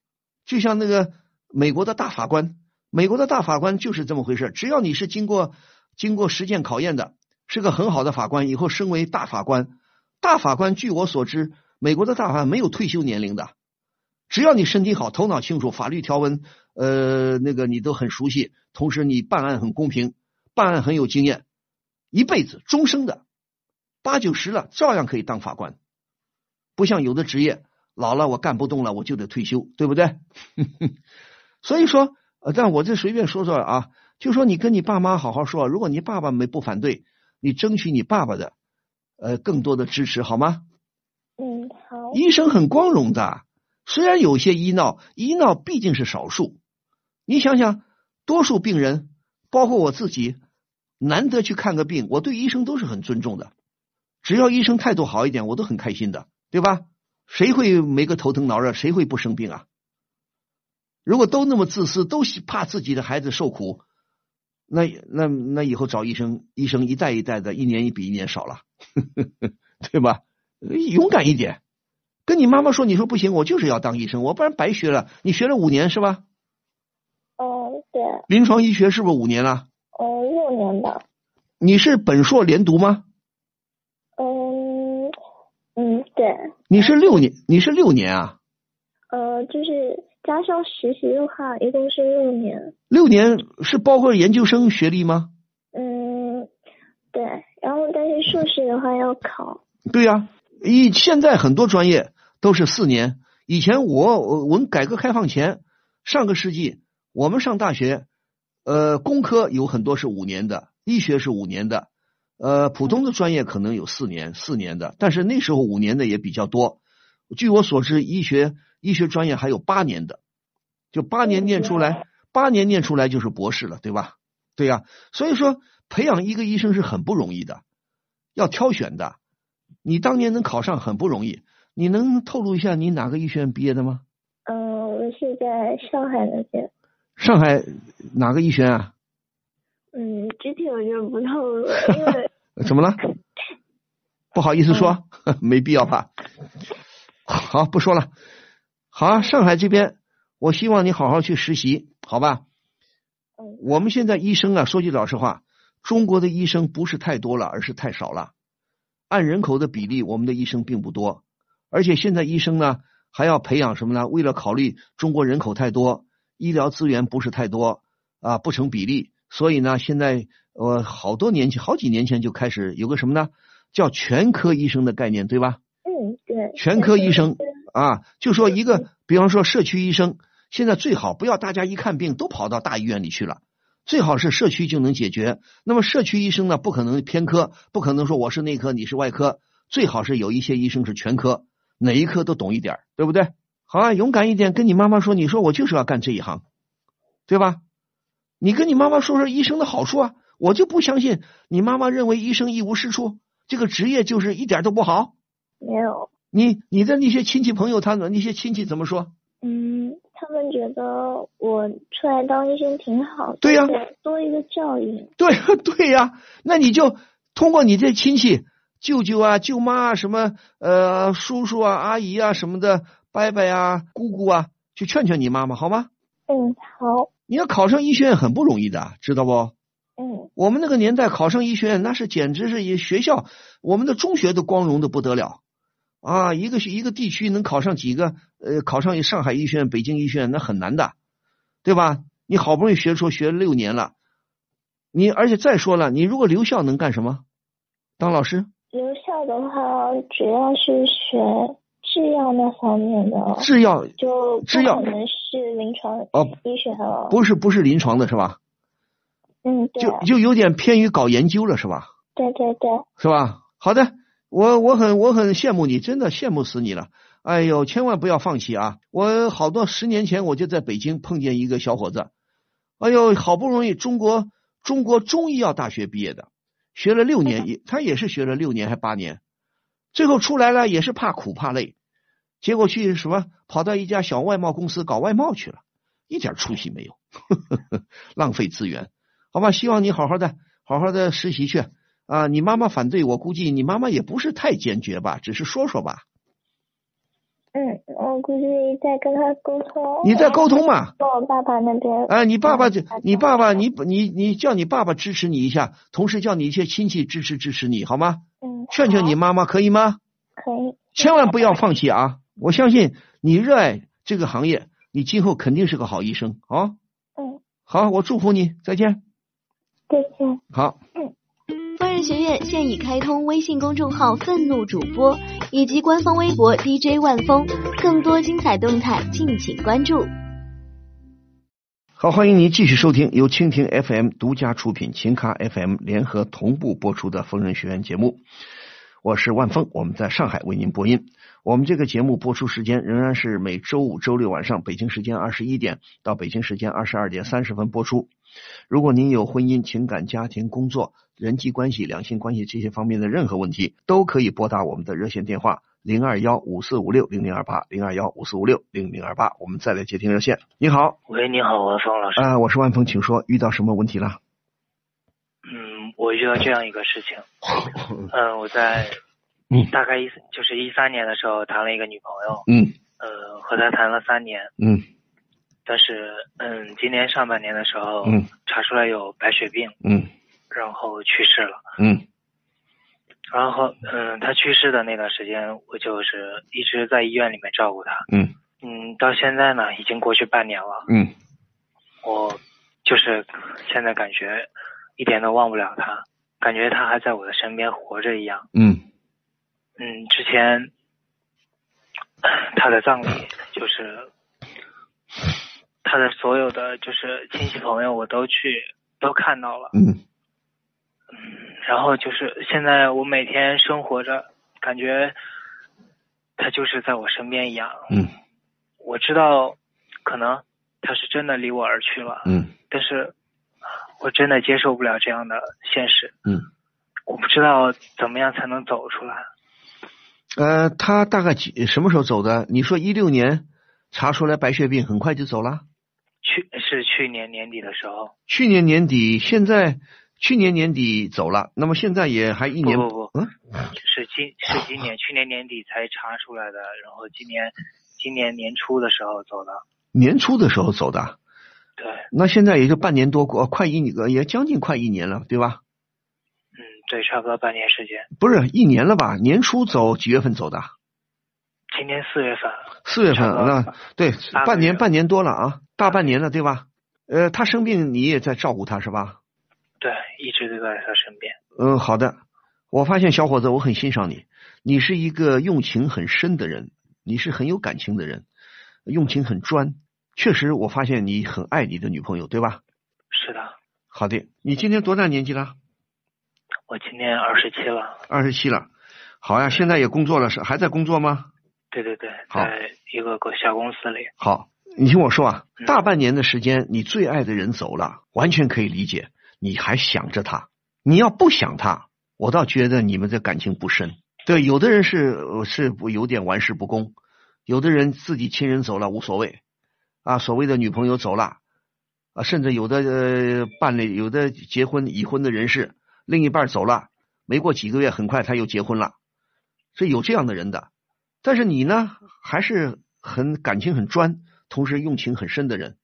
就像那个美国的大法官，美国的大法官就是这么回事，只要你是经过经过实践考验的，是个很好的法官，以后升为大法官。大法官据我所知，美国的大法官没有退休年龄的。只要你身体好，头脑清楚，法律条文呃那个你都很熟悉，同时你办案很公平，办案很有经验，一辈子终生的，八九十了照样可以当法官，不像有的职业老了我干不动了我就得退休，对不对？[LAUGHS] 所以说，呃，但我这随便说说啊，就说你跟你爸妈好好说，如果你爸爸没不反对，你争取你爸爸的呃更多的支持好吗？嗯，好。医生很光荣的。虽然有些医闹，医闹毕竟是少数。你想想，多数病人，包括我自己，难得去看个病，我对医生都是很尊重的。只要医生态度好一点，我都很开心的，对吧？谁会没个头疼脑热？谁会不生病啊？如果都那么自私，都怕自己的孩子受苦，那那那以后找医生，医生一代一代的，一年一比一年少了，[LAUGHS] 对吧？勇敢一点。跟你妈妈说，你说不行，我就是要当医生，我不然白学了。你学了五年是吧？哦，对。临床医学是不是五年了？哦，六年吧。你是本硕连读吗？嗯嗯，对。你是六年，你是六年啊？呃，就是加上实习的话，一共是六年。六年是包括研究生学历吗？嗯，对。然后，但是硕士的话要考。对呀、啊，以现在很多专业。都是四年。以前我我们改革开放前，上个世纪我们上大学，呃，工科有很多是五年的，医学是五年的，呃，普通的专业可能有四年四年的，但是那时候五年的也比较多。据我所知，医学医学专业还有八年的，就八年念出来，八年念出来就是博士了，对吧？对呀、啊，所以说培养一个医生是很不容易的，要挑选的。你当年能考上很不容易。你能透露一下你哪个医学院毕业的吗？嗯、呃，我是在上海那边。上海哪个医学院啊？嗯，具体我就不透露了，因为 [LAUGHS] 怎么了？不好意思说，嗯、[LAUGHS] 没必要吧？好，不说了。好，上海这边，我希望你好好去实习，好吧？嗯。我们现在医生啊，说句老实话，中国的医生不是太多了，而是太少了。按人口的比例，我们的医生并不多。而且现在医生呢还要培养什么呢？为了考虑中国人口太多，医疗资源不是太多啊，不成比例，所以呢，现在呃好多年前、好几年前就开始有个什么呢？叫全科医生的概念，对吧？嗯，对。全科医生啊，就说一个，比方说社区医生，现在最好不要大家一看病都跑到大医院里去了，最好是社区就能解决。那么社区医生呢，不可能偏科，不可能说我是内科，你是外科，最好是有一些医生是全科，哪一科都懂一点，对不对？好啊，勇敢一点，跟你妈妈说，你说我就是要干这一行，对吧？你跟你妈妈说说医生的好处啊，我就不相信你妈妈认为医生一无是处，这个职业就是一点都不好。没有，你你的那些亲戚朋友，他们那些亲戚怎么说？嗯，他们觉得我出来当医生挺好的，对呀多一个教育。对 [LAUGHS] 对呀，那你就通过你这亲戚、舅舅啊、舅妈啊、什么呃叔叔啊、阿姨啊什么的、伯伯啊、姑姑啊，去劝劝你妈妈好吗？嗯，好，你要考上医学院很不容易的，知道不？嗯我们那个年代考上医学院，那是简直是一学校，我们的中学都光荣的不得了啊！一个一个地区能考上几个，呃，考上上海医学院、北京医学院，那很难的，对吧？你好不容易学出学六年了，你而且再说了，你如果留校能干什么？当老师？留校的话，主要是学制药那方面的，制药就制药可能是临床哦医学了。不是不是临床的是吧？嗯，对，就就有点偏于搞研究了是吧？对对对，是吧？好的，我我很我很羡慕你，真的羡慕死你了。哎呦，千万不要放弃啊！我好多十年前我就在北京碰见一个小伙子，哎呦，好不容易中国中国中医药大学毕业的，学了六年，[LAUGHS] 也他也是学了六年还八年，最后出来了也是怕苦怕累，结果去什么跑到一家小外贸公司搞外贸去了，一点出息没有，呵 [LAUGHS] 呵浪费资源。好吧，希望你好好的好好的实习去。啊，你妈妈反对，我估计你妈妈也不是太坚决吧，只是说说吧。嗯，我估计在跟他沟通。你在沟通嘛？跟我爸爸那边。啊，你爸爸就嗯你爸爸，你你你叫你爸爸支持你一下，同时叫你一些亲戚支持支持你，好吗？嗯，劝劝你妈妈可以吗？可以。千万不要放弃啊！我相信你热爱这个行业，你今后肯定是个好医生啊！嗯，好，我祝福你，再见。再见。好。嗯疯人学院现已开通微信公众号“愤怒主播”以及官方微博 DJ 万峰，更多精彩动态敬请关注。好，欢迎您继续收听由蜻蜓 FM 独家出品、秦咖 FM 联合同步播出的疯人学院节目。我是万峰，我们在上海为您播音。我们这个节目播出时间仍然是每周五、周六晚上北京时间二十一点到北京时间二十二点三十分播出。如果您有婚姻、情感、家庭、工作、人际关系、两性关系这些方面的任何问题，都可以拨打我们的热线电话零二幺五四五六零零二八零二幺五四五六零零二八。我们再来接听热线。你好，喂，你好，我是方老师。啊、我是万峰，请说，遇到什么问题了？嗯，我遇到这样一个事情，嗯，[LAUGHS] 我在嗯。大概一就是一三年的时候谈了一个女朋友，嗯。呃，和她谈了三年，嗯。但是嗯，今年上半年的时候，嗯。查出来有白血病，嗯。然后去世了。嗯。然后嗯，她去世的那段时间，我就是一直在医院里面照顾她。嗯。嗯，到现在呢，已经过去半年了，嗯。我就是现在感觉一点都忘不了她，感觉她还在我的身边活着一样。嗯嗯，之前他的葬礼就是他的所有的就是亲戚朋友我都去都看到了，嗯然后就是现在我每天生活着，感觉他就是在我身边一样。嗯我知道可能他是真的离我而去了，嗯但是我真的接受不了这样的现实。嗯。我不知道怎么样才能走出来。呃，他大概几什么时候走的？你说一六年查出来白血病，很快就走了。去是去年年底的时候，去年年底，现在去年年底走了，那么现在也还一年。不不不，嗯，是今是今年，去年年底才查出来的，然后今年今年年初的时候走的。年初的时候走的，对，那现在也就半年多过，快一年，也将近快一年了，对吧？嗯，对，差不多半年时间。不是一年了吧？年初走，几月份走的？今年四月份。四月份，那对半年半年多了啊，大半年了，对吧？呃，他生病你也在照顾他是吧？对，一直都在他身边。嗯，好的。我发现小伙子，我很欣赏你，你是一个用情很深的人，你是很有感情的人，用情很专。确实，我发现你很爱你的女朋友，对吧？是的。好的，你今年多大年纪了？我今年二十七了。二十七了，好呀，现在也工作了，是还在工作吗？对对对，在一个个小公司里。好，你听我说啊，嗯大半年的时间，你最爱的人走了，完全可以理解，你还想着他。你要不想他，我倒觉得你们这感情不深。对，有的人是呃是不有点玩世不恭，有的人自己亲人走了无所谓，啊，所谓的女朋友走了，啊，甚至有的呃伴侣，有的结婚已婚的人士，另一半走了，没过几个月，很快他又结婚了，是有这样的人的。但是你呢，还是很感情很专，同时用情很深的人，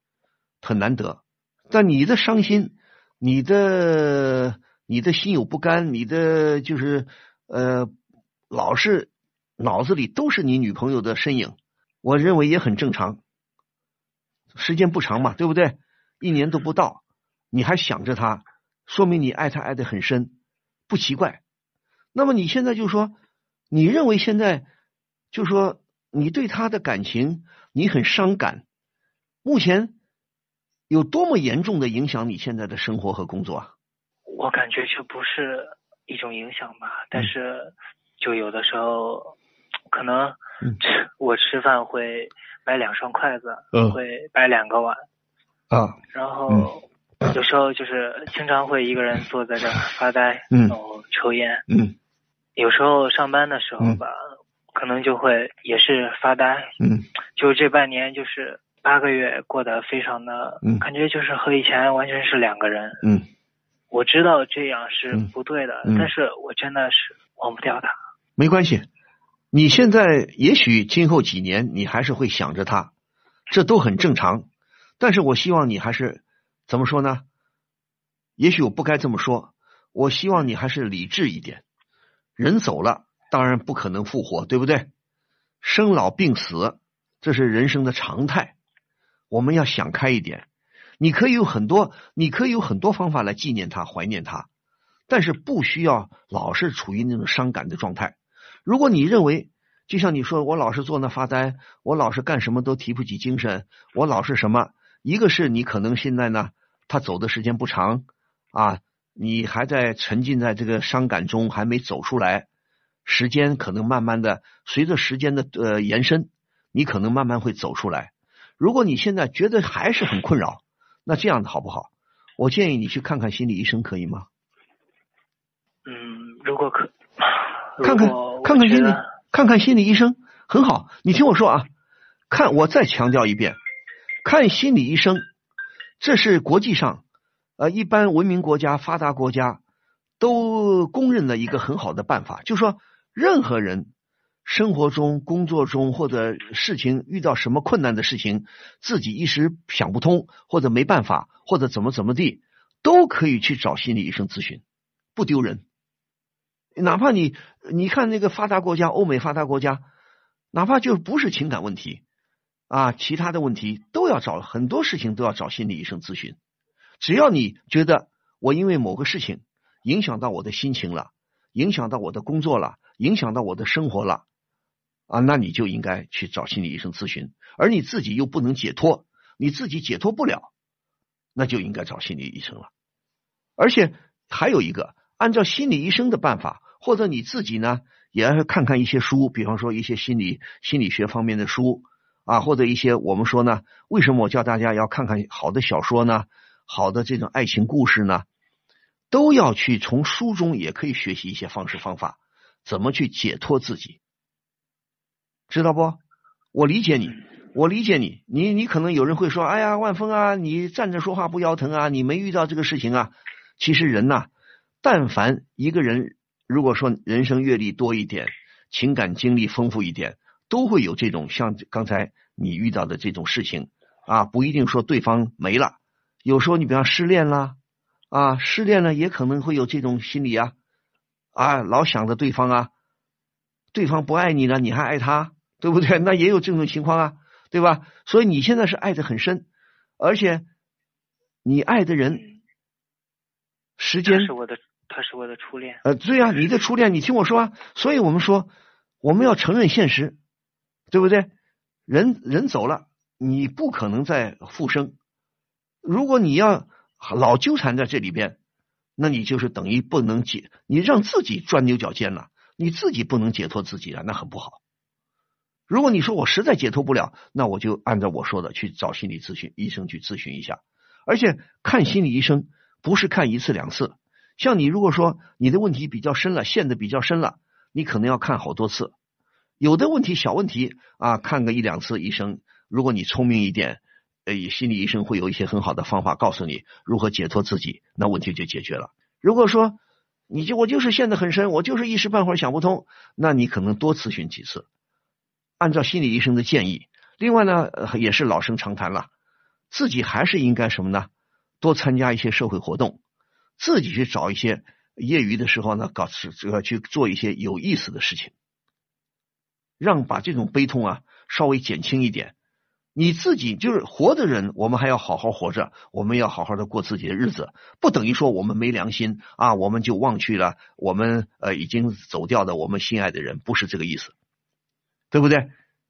很难得。但你的伤心，你的你的心有不甘，你的就是呃，老是脑子里都是你女朋友的身影，我认为也很正常。时间不长嘛，对不对？一年都不到，你还想着她，说明你爱他爱得很深，不奇怪。那么你现在就说，你认为现在就说你对他的感情你很伤感，目前有多么严重的影响你现在的生活和工作啊？我感觉这不是一种影响吧，嗯。但是就有的时候可能嗯。吃 [LAUGHS] 我吃饭会摆两双筷子，嗯。会摆两个碗，啊，然后有时候就是经常会一个人坐在这儿发呆，嗯然后抽烟。嗯有时候上班的时候吧，可能就会也是发呆。嗯就这半年就是八个月过得非常的，嗯感觉就是和以前完全是两个人。嗯我知道这样是嗯不对的，嗯但是我真的是忘不掉他。没关系。你现在也许今后几年你还是会想着他，这都很正常。但是我希望你还是怎么说呢？也许我不该这么说，我希望你还是理智一点。人走了，当然不可能复活，对不对？生老病死，这是人生的常态。我们要想开一点。你可以有很多，你可以有很多方法来纪念他、怀念他，但是不需要老是处于那种伤感的状态。如果你认为，就像你说，我老是坐那发呆，我老是干什么都提不起精神，我老是什么？一个是你可能现在呢，他走的时间不长啊，你还在沉浸在这个伤感中，还没走出来。时间可能慢慢的随着时间的呃延伸，你可能慢慢会走出来。如果你现在觉得还是很困扰，那这样的好不好？我建议你去看看心理医生，可以吗？嗯，如果可，看看看看心理看看心理医生很好。你听我说啊，看我再强调一遍，看心理医生，这是国际上呃一般文明国家、发达国家都公认的一个很好的办法。就说任何人生活中、工作中或者事情遇到什么困难的事情，自己一时想不通，或者没办法，或者怎么怎么地，都可以去找心理医生咨询，不丢人。哪怕你你看那个发达国家，欧美发达国家，哪怕就不是情感问题啊，其他的问题都要找很多事情都要找心理医生咨询。只要你觉得我因为某个事情影响到我的心情了，影响到我的工作了，影响到我的生活了啊，那你就应该去找心理医生咨询。而你自己又不能解脱，你自己解脱不了，那就应该找心理医生了。而且还有一个。按照心理医生的办法，或者你自己呢，也要看看一些书，比方说一些心理心理学方面的书啊，或者一些我们说呢，为什么我叫大家要看看好的小说呢？好的这种爱情故事呢，都要去从书中也可以学习一些方式方法，怎么去解脱自己，知道不？我理解你，我理解你，你你可能有人会说，哎呀，万峰啊，你站着说话不腰疼啊，你没遇到这个事情啊。其实人呐。但凡一个人，如果说人生阅历多一点，情感经历丰富一点，都会有这种像刚才你遇到的这种事情啊，不一定说对方没了，有时候你比方失恋啦，啊，失恋了也可能会有这种心理啊，啊，老想着对方啊，对方不爱你了，你还爱他，对不对？那也有这种情况啊，对吧？所以你现在是爱的很深，而且你爱的人时间是我的。他是我的初恋，呃，对啊，你的初恋，你听我说啊，所以我们说，我们要承认现实，对不对？人人走了，你不可能再复生。如果你要老纠缠在这里边，那你就是等于不能解，你让自己钻牛角尖了，你自己不能解脱自己了，那很不好。如果你说我实在解脱不了，那我就按照我说的去找心理咨询医生去咨询一下。而且看心理医生不是看一次两次，像你如果说你的问题比较深了，陷的比较深了，你可能要看好多次。有的问题小问题啊，看个一两次医生，如果你聪明一点。呃，心理医生会有一些很好的方法告诉你如何解脱自己，那问题就解决了。如果说你就我就是陷得很深，我就是一时半会儿想不通，那你可能多咨询几次，按照心理医生的建议。另外呢，也是老生常谈了，自己还是应该什么呢？多参加一些社会活动，自己去找一些业余的时候呢，搞这个去做一些有意思的事情，让把这种悲痛啊稍微减轻一点。你自己就是活的人，我们还要好好活着，我们要好好的过自己的日子，不等于说我们没良心啊，我们就忘去了我们呃已经走掉的我们心爱的人，不是这个意思，对不对？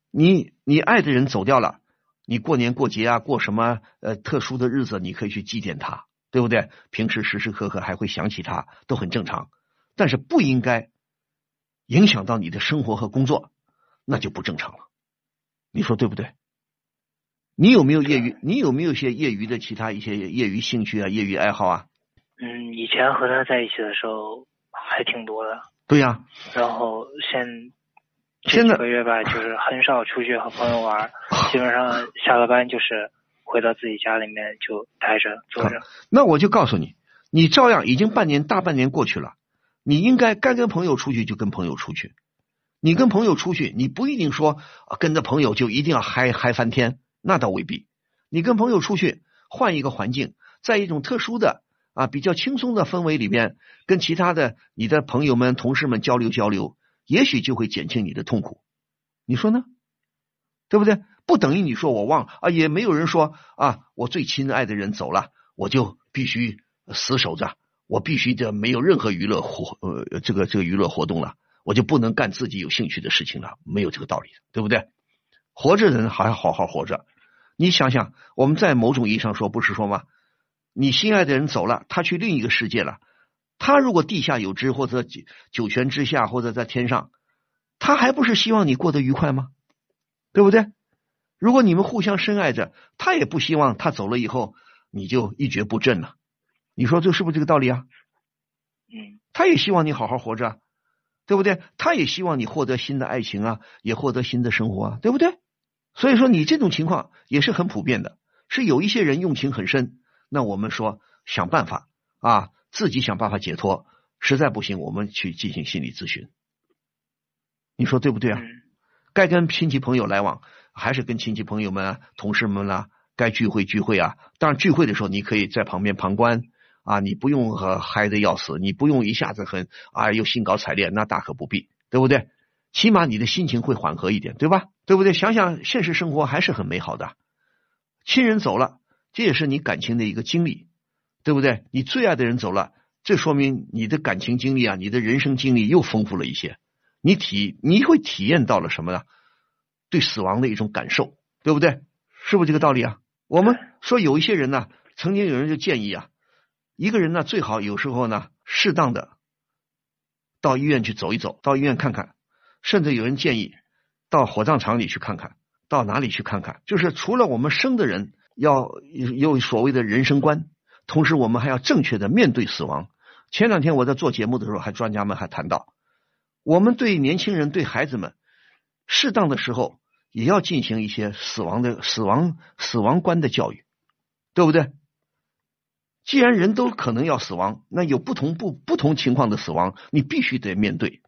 你你爱的人走掉了，你过年过节啊，过什么呃特殊的日子，你可以去祭奠他，对不对？平时时时刻刻还会想起他，都很正常，但是不应该影响到你的生活和工作，那就不正常了，你说对不对？你有没有业余？你有没有些业余的其他一些业余兴趣啊、业余爱好啊？嗯，以前和他在一起的时候还挺多的。对呀。然后现现在几个月吧，就是很少出去和朋友玩，[LAUGHS] 基本上下了班就是回到自己家里面就待着坐着。那我就告诉你，你照样已经半年大半年过去了，你应该该跟朋友出去就跟朋友出去。你跟朋友出去，你不一定说跟着朋友就一定要嗨嗨翻天。那倒未必，你跟朋友出去换一个环境，在一种特殊的啊比较轻松的氛围里边，跟其他的你的朋友们、同事们交流交流，也许就会减轻你的痛苦。你说呢？对不对？不等于你说我忘啊，也没有人说啊，我最亲爱的人走了，我就必须死守着，我必须的没有任何娱乐活呃这个这个娱乐活动了，我就不能干自己有兴趣的事情了，没有这个道理，对不对？活着的人还要好好活着。你想想，我们在某种意义上说，不是说吗？你心爱的人走了，他去另一个世界了。他如果地下有知，或者九泉之下，或者在天上，他还不是希望你过得愉快吗？对不对？如果你们互相深爱着，他也不希望他走了以后你就一蹶不振了。你说这是不是这个道理啊？嗯，他也希望你好好活着，对不对？他也希望你获得新的爱情啊，也获得新的生活啊，对不对？所以说，你这种情况也是很普遍的，是有一些人用情很深。那我们说想办法啊，自己想办法解脱。实在不行，我们去进行心理咨询。你说对不对啊？该跟亲戚朋友来往，还是跟亲戚朋友们、啊同事们啦？该聚会聚会啊。当然，聚会的时候你可以在旁边旁观啊，你不用和嗨的要死，你不用一下子很啊又兴高采烈，那大可不必，对不对？起码你的心情会缓和一点，对吧？对不对？想想现实生活还是很美好的。亲人走了，这也是你感情的一个经历，对不对？你最爱的人走了，这说明你的感情经历啊，你的人生经历又丰富了一些。你体你会体验到了什么呢？对死亡的一种感受，对不对？是不是这个道理啊？我们说有一些人呢，曾经有人就建议啊，一个人呢最好有时候呢，适当的到医院去走一走，到医院看看。甚至有人建议到火葬场里去看看，到哪里去看看？就是除了我们生的人要有所谓的人生观，同时我们还要正确的面对死亡。前两天我在做节目的时候，还专家们还谈到，我们对年轻人、对孩子们，适当的时候也要进行一些死亡的死亡死亡观的教育，对不对？既然人都可能要死亡，那有不同不不同情况的死亡，你必须得面对。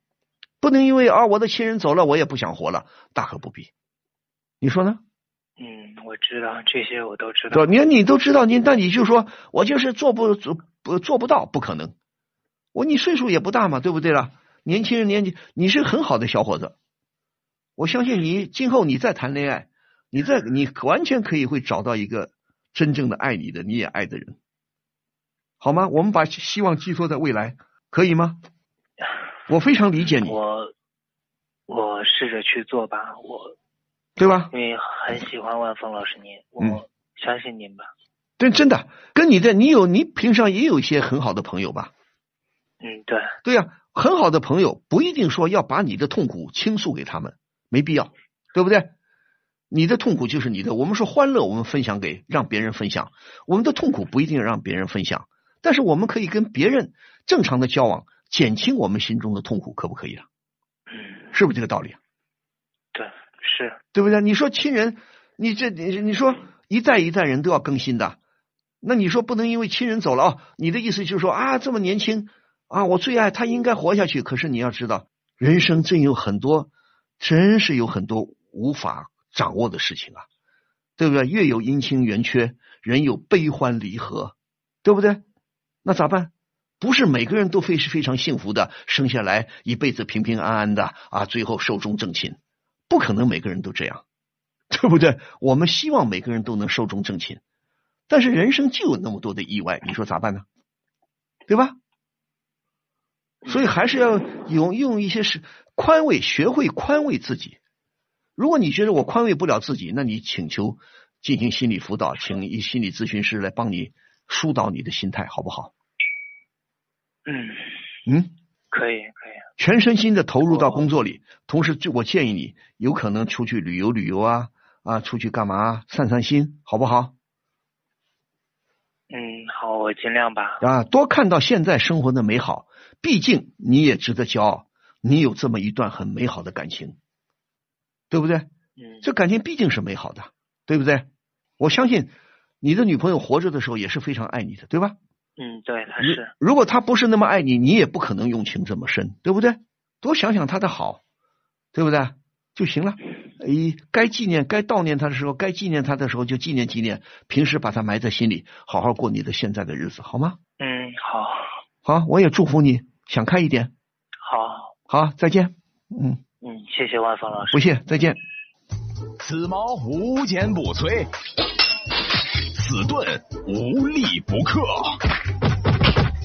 不能因为啊，我的亲人走了，我也不想活了，大可不必。你说呢？嗯，我知道这些，我都知道。你你都知道，你那你就说我就是做不做不做不到，不可能。我你岁数也不大嘛，对不对了？年轻人年纪，你是很好的小伙子。我相信你今后你再谈恋爱，你再你完全可以会找到一个真正的爱你的，你也爱的人，好吗？我们把希望寄托在未来，可以吗？我非常理解你，我我试着去做吧，我对吧？因为很喜欢万峰老师您，我相信您吧。真真的，跟你的你有你平常也有一些很好的朋友吧？嗯，对。对呀，很好的朋友不一定说要把你的痛苦倾诉给他们，没必要，对不对？你的痛苦就是你的。我们说欢乐，我们分享给让别人分享；我们的痛苦不一定让别人分享，但是我们可以跟别人正常的交往，减轻我们心中的痛苦，可不可以啊？嗯，是不是这个道理啊？对，是对不对？你说亲人，你这你你说一代一代人都要更新的，那你说不能因为亲人走了啊？你的意思就是说啊，这么年轻啊，我最爱他，应该活下去。可是你要知道，人生真有很多，真是有很多无法。掌握的事情啊，对不对？月有阴晴圆缺，人有悲欢离合，对不对？那咋办？不是每个人都非是非常幸福的，生下来一辈子平平安安的啊，最后寿终正寝，不可能每个人都这样，[LAUGHS] 对不对？我们希望每个人都能寿终正寝，但是人生就有那么多的意外，你说咋办呢？对吧？所以还是要用用一些是宽慰，学会宽慰自己。如果你觉得我宽慰不了自己，那你请求进行心理辅导，请一心理咨询师来帮你疏导你的心态，好不好？嗯嗯，可以可以。全身心的投入到工作里，同时就我建议你有可能出去旅游旅游啊啊，出去干嘛散散心，好不好？嗯，好，我尽量吧。啊，多看到现在生活的美好，毕竟你也值得骄傲，你有这么一段很美好的感情。对不对？嗯，这感情毕竟是美好的，对不对？我相信你的女朋友活着的时候也是非常爱你的，对吧？嗯，对，她是。如果她不是那么爱你，你也不可能用情这么深，对不对？多想想她的好，对不对？就行了。一该纪念、该悼念她的时候，该纪念她的时候就纪念纪念。平时把她埋在心里，好好过你的现在的日子，好吗？嗯，好。好，我也祝福你想开一点。好。好，再见。嗯。嗯，谢谢万峰老师。不谢，再见。此矛无坚不摧，此盾无力不克。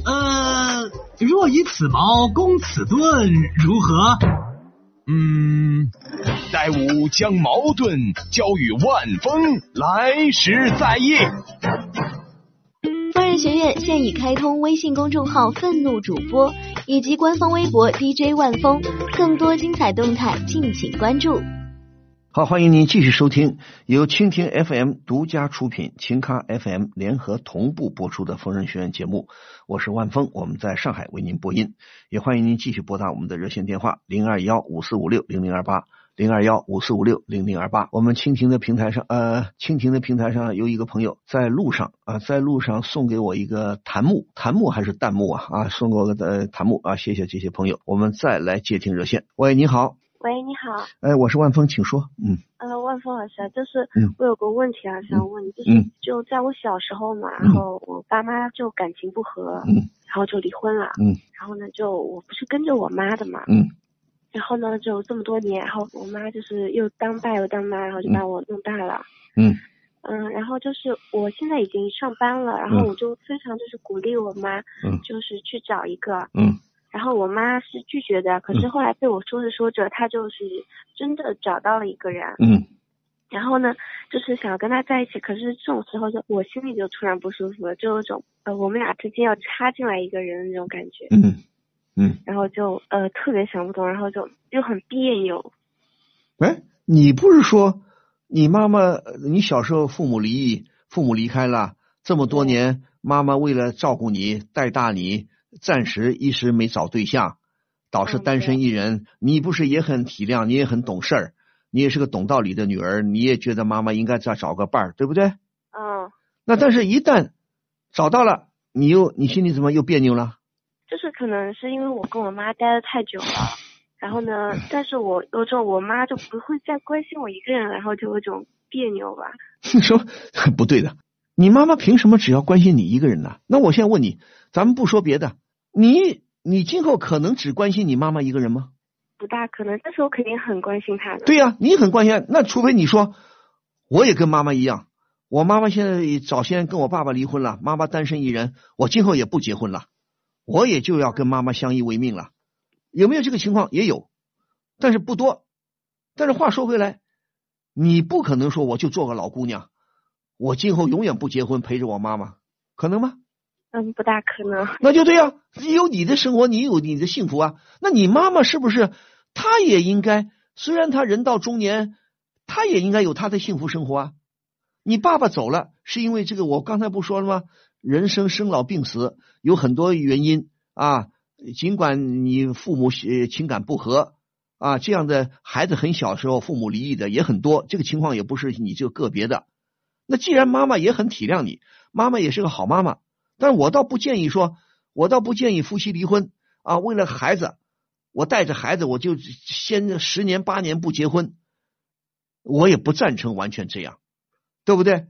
呃，若以此矛攻此盾，如何？嗯，待吾将矛盾交与万峰，来时再议。疯人学院现已开通微信公众号“愤怒主播”以及官方微博 DJ 万峰，更多精彩动态敬请关注。好，欢迎您继续收听由蜻蜓 FM 独家出品、秦咖 FM 联合同步播出的疯人学院节目。我是万峰，我们在上海为您播音，也欢迎您继续拨打我们的热线电话零二幺五四五六零零二八。零二幺五四五六零零二八，我们蜻蜓的平台上，呃，蜻蜓的平台上有一个朋友在路上啊，在路上送给我一个弹幕，弹幕还是弹幕啊啊，送给我个弹幕啊，谢谢这些朋友。我们再来接听热线，喂，你好，喂，你好，哎，我是万峰，请说，嗯，呃，万峰老师，就是我有个问题啊，想问，就是就在我小时候嘛，然后我爸妈就感情不和，嗯，然后就离婚了，嗯，然后呢，就我不是跟着我妈的嘛，嗯。然后呢，就这么多年，然后我妈就是又当爸又当妈，然后就把我弄大了。嗯。嗯，然后就是我现在已经上班了，然后我就非常就是鼓励我妈，就是去找一个。嗯。然后我妈是拒绝的，可是后来被我说着说着，她就是真的找到了一个人。嗯。然后呢，就是想要跟他在一起，可是这种时候就我心里就突然不舒服了，就有种呃我们俩之间要插进来一个人的那种感觉。嗯。嗯，然后就呃特别想不通，然后就又很别扭。哎，你不是说你妈妈，你小时候父母离异，父母离开了这么多年，妈妈为了照顾你带大你，暂时一时没找对象，导致单身一人。你不是也很体谅，你也很懂事儿，你也是个懂道理的女儿，你也觉得妈妈应该再找个伴儿，对不对？嗯。那但是，一旦找到了，你又你心里怎么又别扭了？就是可能是因为我跟我妈待的太久了，然后呢，[LAUGHS] 但是我有种我妈就不会再关心我一个人，然后就有种别扭吧。[LAUGHS] 你说 [LAUGHS] 不对的，你妈妈凭什么只要关心你一个人呢？那我现在问你，咱们不说别的，你你今后可能只关心你妈妈一个人吗？不大可能，但是我肯定很关心她的。对呀，你很关心，那除非你说我也跟妈妈一样，我妈妈现在早先跟我爸爸离婚了，妈妈单身一人，我今后也不结婚了。我也就要跟妈妈相依为命了，有没有这个情况？也有，但是不多。但是话说回来，你不可能说我就做个老姑娘，我今后永远不结婚，陪着我妈妈，可能吗？嗯，不大可能。那就对呀、你有你的生活，你有你的幸福啊。那你妈妈是不是她也应该？虽然她人到中年，她也应该有她的幸福生活啊。你爸爸走了，是因为这个，我刚才不说了吗？人生生老病死有很多原因啊。尽管你父母呃情感不和啊，这样的孩子很小时候父母离异的也很多，这个情况也不是你这个个别的。那既然妈妈也很体谅你，妈妈也是个好妈妈，但我倒不建议说，我倒不建议夫妻离婚啊。为了孩子，我带着孩子我就先十年八年不结婚，我也不赞成完全这样，对不对？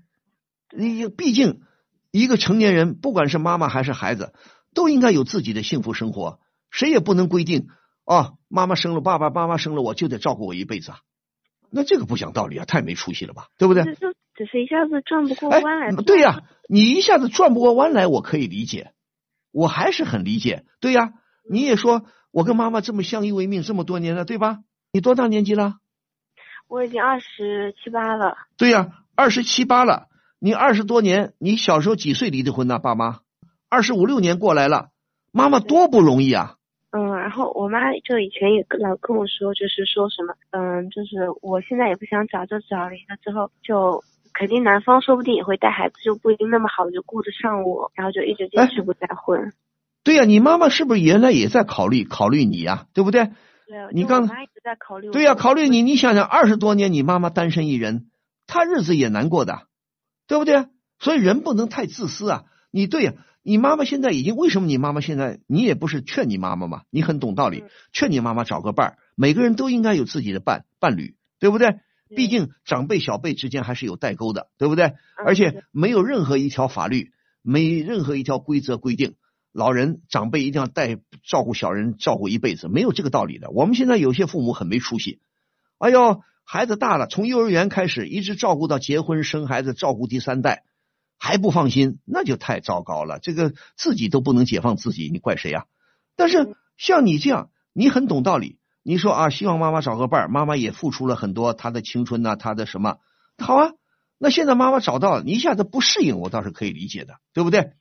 你毕竟一个成年人，不管是妈妈还是孩子，都应该有自己的幸福生活，谁也不能规定啊，妈妈生了爸爸，爸妈生了我就得照顾我一辈子啊。那这个不讲道理啊，太没出息了吧，对不对？只是一下子转不过哎弯来。，对呀、你一下子转不过弯来，我可以理解，我还是很理解。对呀、你也说我跟妈妈这么相依为命这么多年了，对吧？你多大年纪了？我已经二十七八了，对呀、二十七八了。你二十多年，你小时候几岁离的婚呢？爸妈二十五六年过来了，妈妈多不容易啊！嗯，然后我妈就以前也跟老跟我说，就是说什么，嗯，就是我现在也不想找，就找了一个之后就。肯定男方说不定也会带孩子，就不一定那么好，就顾得上我，然后就一直坚持不再婚。对呀、你妈妈是不是原来也在考虑考虑你呀、对不对？对啊，你刚一直在考虑。对呀、考虑你，你想想，二十多年你妈妈单身一人，她日子也难过的，对不对？所以人不能太自私啊！你对呀、你妈妈现在已经为什么你妈妈现在你也不是劝你妈妈嘛？你很懂道理，劝你妈妈找个伴儿，每个人都应该有自己的伴伴侣，对不对？毕竟长辈小辈之间还是有代沟的，对不对？而且没有任何一条法律，没任何一条规则规定，老人长辈一定要带照顾小人照顾一辈子，没有这个道理的。我们现在有些父母很没出息，哎呦，孩子大了，从幼儿园开始一直照顾到结婚生孩子，照顾第三代还不放心，那就太糟糕了。这个自己都不能解放自己，你怪谁呀、但是像你这样，你很懂道理。你说啊，希望妈妈找个伴儿，妈妈也付出了很多她的青春呐、她的什么，好啊。那现在妈妈找到了，你一下子不适应，我倒是可以理解的，对不对？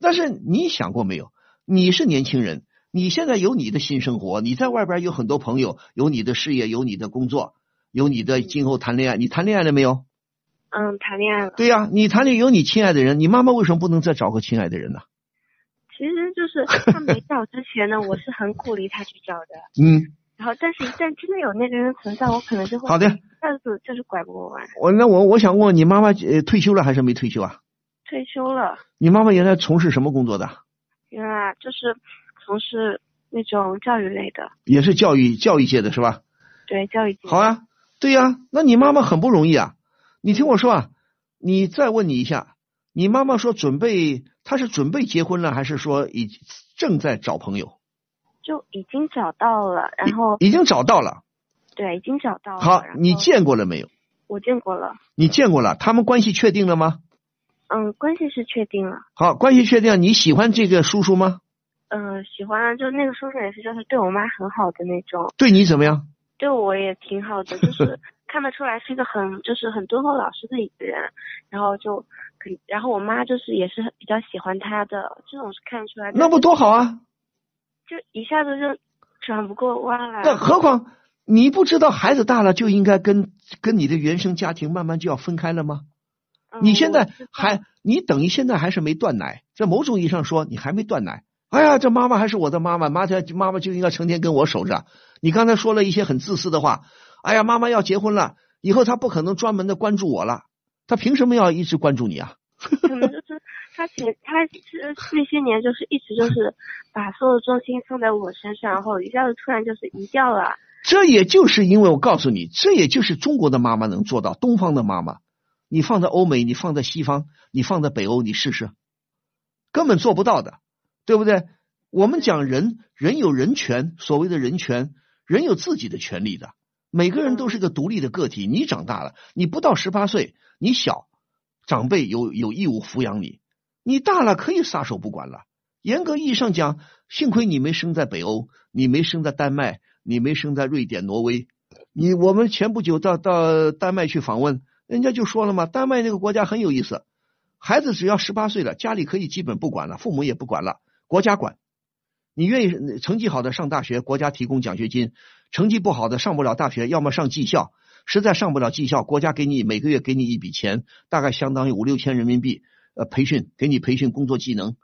但是你想过没有？你是年轻人，你现在有你的新生活，你在外边有很多朋友，有你的事业，有你的工作，有你的今后谈恋爱。你谈恋爱了没有？嗯，谈恋爱了。对呀、你谈恋爱有你亲爱的人，你妈妈为什么不能再找个亲爱的人呢？其实就是他没 [LAUGHS] 找之前呢，我是很鼓励他去找的。[LAUGHS] 嗯，然后，但是一旦真的有那个人存在，我可能就会好的一下子就是拐不过弯。我那我我想问你妈妈呃退休了还是没退休啊？退休了，你妈妈原来从事什么工作的？原来就是从事那种教育类的，也是教育教育界的是吧？对教育界。好啊，对呀、那你妈妈很不容易啊。你听我说啊，你再问你一下，你妈妈说准备，她是准备结婚了，还是说已正在找朋友？就已经找到了，然后已经找到了。对，已经找到了。好你见过了没有？我见过了，你见过了，他们关系确定了吗？嗯，关系是确定了。好，关系确定，你喜欢这个叔叔吗？嗯，喜欢就那个叔叔也是，就是对我妈很好的那种，对你怎么样？对我也挺好的，[LAUGHS] 就是看得出来是一个很就是很敦厚老实的一个人，然后就肯，然后我妈就是也是比较喜欢他的，这种是看得出来的。那不多好啊！就一下子就转不过弯来。那何况你不知道孩子大了就应该跟跟你的原生家庭慢慢就要分开了吗？嗯你现在还你等于现在还是没断奶，在某种意义上说你还没断奶。哎呀，这妈妈还是我的妈妈，妈就妈妈就应该成天跟我守着。你刚才说了一些很自私的话。哎呀，妈妈要结婚了，以后她不可能专门的关注我了，她凭什么要一直关注你啊？可能就是他前他这那些年就是一直就是把所有重心放在我身上，然后一下子突然就是移掉了。这也就是因为我告诉你，这也就是中国的妈妈能做到，东方的妈妈，你放在欧美，你放在西方，你放在北欧，你试试，根本做不到的，对不对？我们讲人，人有人权，所谓的人权，人有自己的权利的，每个人都是个独立的个体。你长大了，你不到十八岁，你小，长辈有有义务抚养你，你大了可以撒手不管了。严格意义上讲，幸亏你没生在北欧，你没生在丹麦，你没生在瑞典、挪威。你我们前不久到到丹麦去访问，人家就说了嘛，丹麦那个国家很有意思，孩子只要十八岁了，家里可以基本不管了，父母也不管了，国家管。你愿意成绩好的上大学，国家提供奖学金；成绩不好的上不了大学，要么上技校。实在上不了技校，国家给你每个月给你一笔钱，大概相当于五六千人民币，呃，培训给你培训工作技能。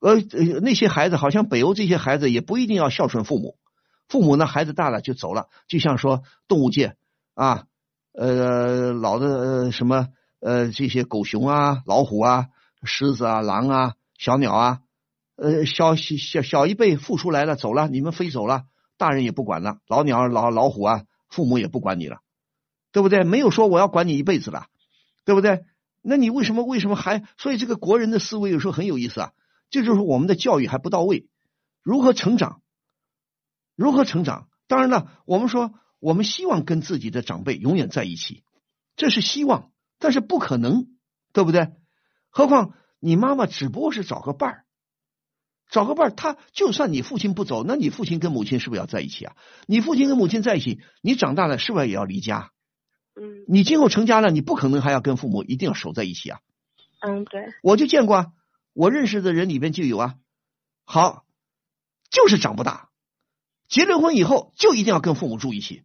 呃，那些孩子好像北欧这些孩子也不一定要孝顺父母，父母呢孩子大了就走了，就像说动物界啊，呃，老的什么呃这些狗熊啊、老虎啊、狮子啊、狼啊、小鸟啊。呃，小小小一辈富出来了，走了，你们飞走了，大人也不管了，老鸟、老老虎啊，父母也不管你了，对不对？没有说我要管你一辈子了，对不对？那你为什么为什么还？所以这个国人的思维有时候很有意思啊，这就是我们的教育还不到位，如何成长？如何成长？当然了，我们说我们希望跟自己的长辈永远在一起，这是希望，但是不可能，对不对？何况你妈妈只不过是找个伴儿。找个伴儿，他就算你父亲不走，那你父亲跟母亲是不是要在一起啊？你父亲跟母亲在一起，你长大了是不是也要离家？嗯。你今后成家了，你不可能还要跟父母一定要守在一起啊。嗯，对。我就见过啊，我认识的人里边就有啊。好，就是长不大，结了婚以后就一定要跟父母住一起，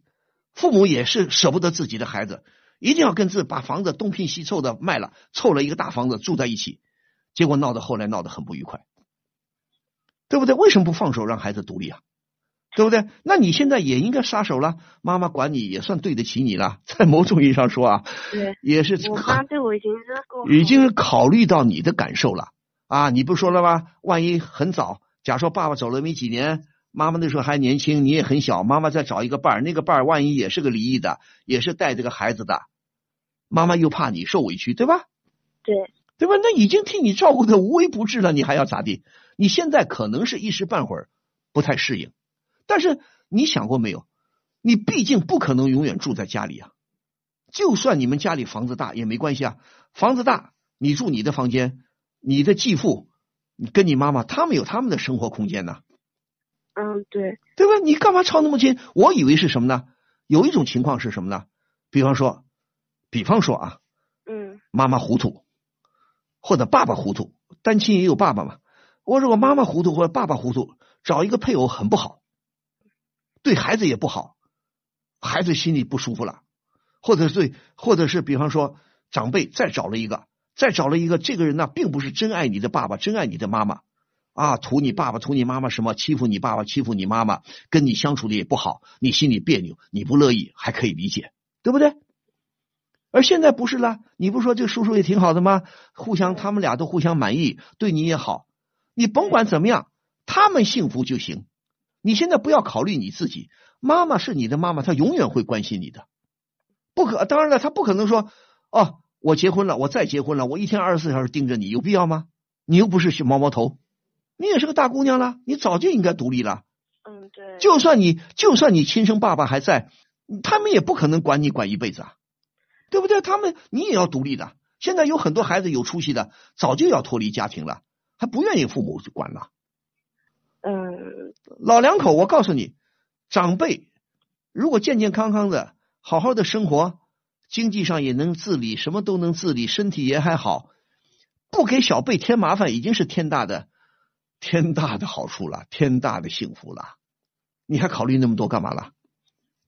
父母也是舍不得自己的孩子，一定要跟自把房子东拼西凑的卖了，凑了一个大房子住在一起，结果闹得后来闹得很不愉快。对不对？为什么不放手让孩子独立啊？对不对？那你现在也应该撒手了，妈妈管你也算对得起你了，[LAUGHS] 在某种意义上说啊，对，也是我妈对我已经已经考虑到你的感受了啊！你不说了吗？万一很早，假说爸爸走了没几年，妈妈那时候还年轻，你也很小，妈妈再找一个伴儿，那个伴儿万一也是个离异的，也是带这个孩子的，妈妈又怕你受委屈，对吧？对，对吧？那已经替你照顾的无微不至了，你还要咋地？你现在可能是一时半会儿不太适应，但是你想过没有？你毕竟不可能永远住在家里啊。就算你们家里房子大也没关系啊，房子大你住你的房间，你的继父，你跟你妈妈他们有他们的生活空间呢。嗯，对，对吧？你干嘛抄那么近？我以为是什么呢？有一种情况是什么呢？比方说，比方说啊，嗯，妈妈糊涂，或者爸爸糊涂，单亲也有爸爸嘛。我如果妈妈糊涂或者爸爸糊涂，找一个配偶很不好，对孩子也不好，孩子心里不舒服了，或者对，或者是比方说长辈再找了一个，再找了一个，这个人呢并不是真爱你的爸爸，真爱你的妈妈啊，图你爸爸图你妈妈什么，欺负你爸爸欺负你妈妈，跟你相处的也不好，你心里别扭，你不乐意还可以理解，对不对？而现在不是了，你不说这个叔叔也挺好的吗？互相他们俩都互相满意，对你也好。你甭管怎么样，他们幸福就行。你现在不要考虑你自己，妈妈是你的妈妈，她永远会关心你的。不可，当然了，她不可能说哦，我结婚了，我再结婚了，我一天二十四小时盯着你，有必要吗？你又不是毛毛头，你也是个大姑娘了，你早就应该独立了。嗯，对。就算你，就算你亲生爸爸还在，他们也不可能管你管一辈子啊，对不对？他们你也要独立的。现在有很多孩子有出息的，早就要脱离家庭了。还不愿意父母管了，嗯，老两口，我告诉你，长辈如果健健康康的，好好的生活，经济上也能自理，什么都能自理，身体也还好，不给小辈添麻烦，已经是天大的天大的好处了，天大的幸福了。你还考虑那么多干嘛了？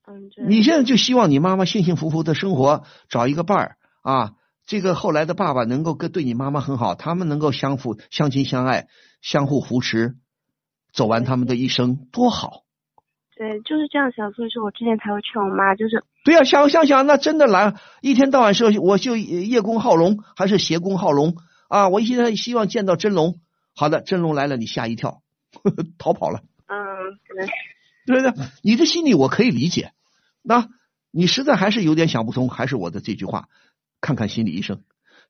嗯，你现在就希望你妈妈幸幸福福的生活，找一个伴儿啊。这个后来的爸爸能够跟对你妈妈很好，他们能够相互相亲相爱，相互扶持，走完他们的一生，多好。对，就是这样想，所以说我之前才会劝我妈，就是对呀，想想想，那真的来，一天到晚说我就叶公好龙，还是邪公好龙啊？我现在希望见到真龙。好的，真龙来了，你吓一跳，呵 [LAUGHS] 呵逃跑了。嗯，对对对，你的心理我可以理解。那你实在还是有点想不通，还是我的这句话。看看心理医生，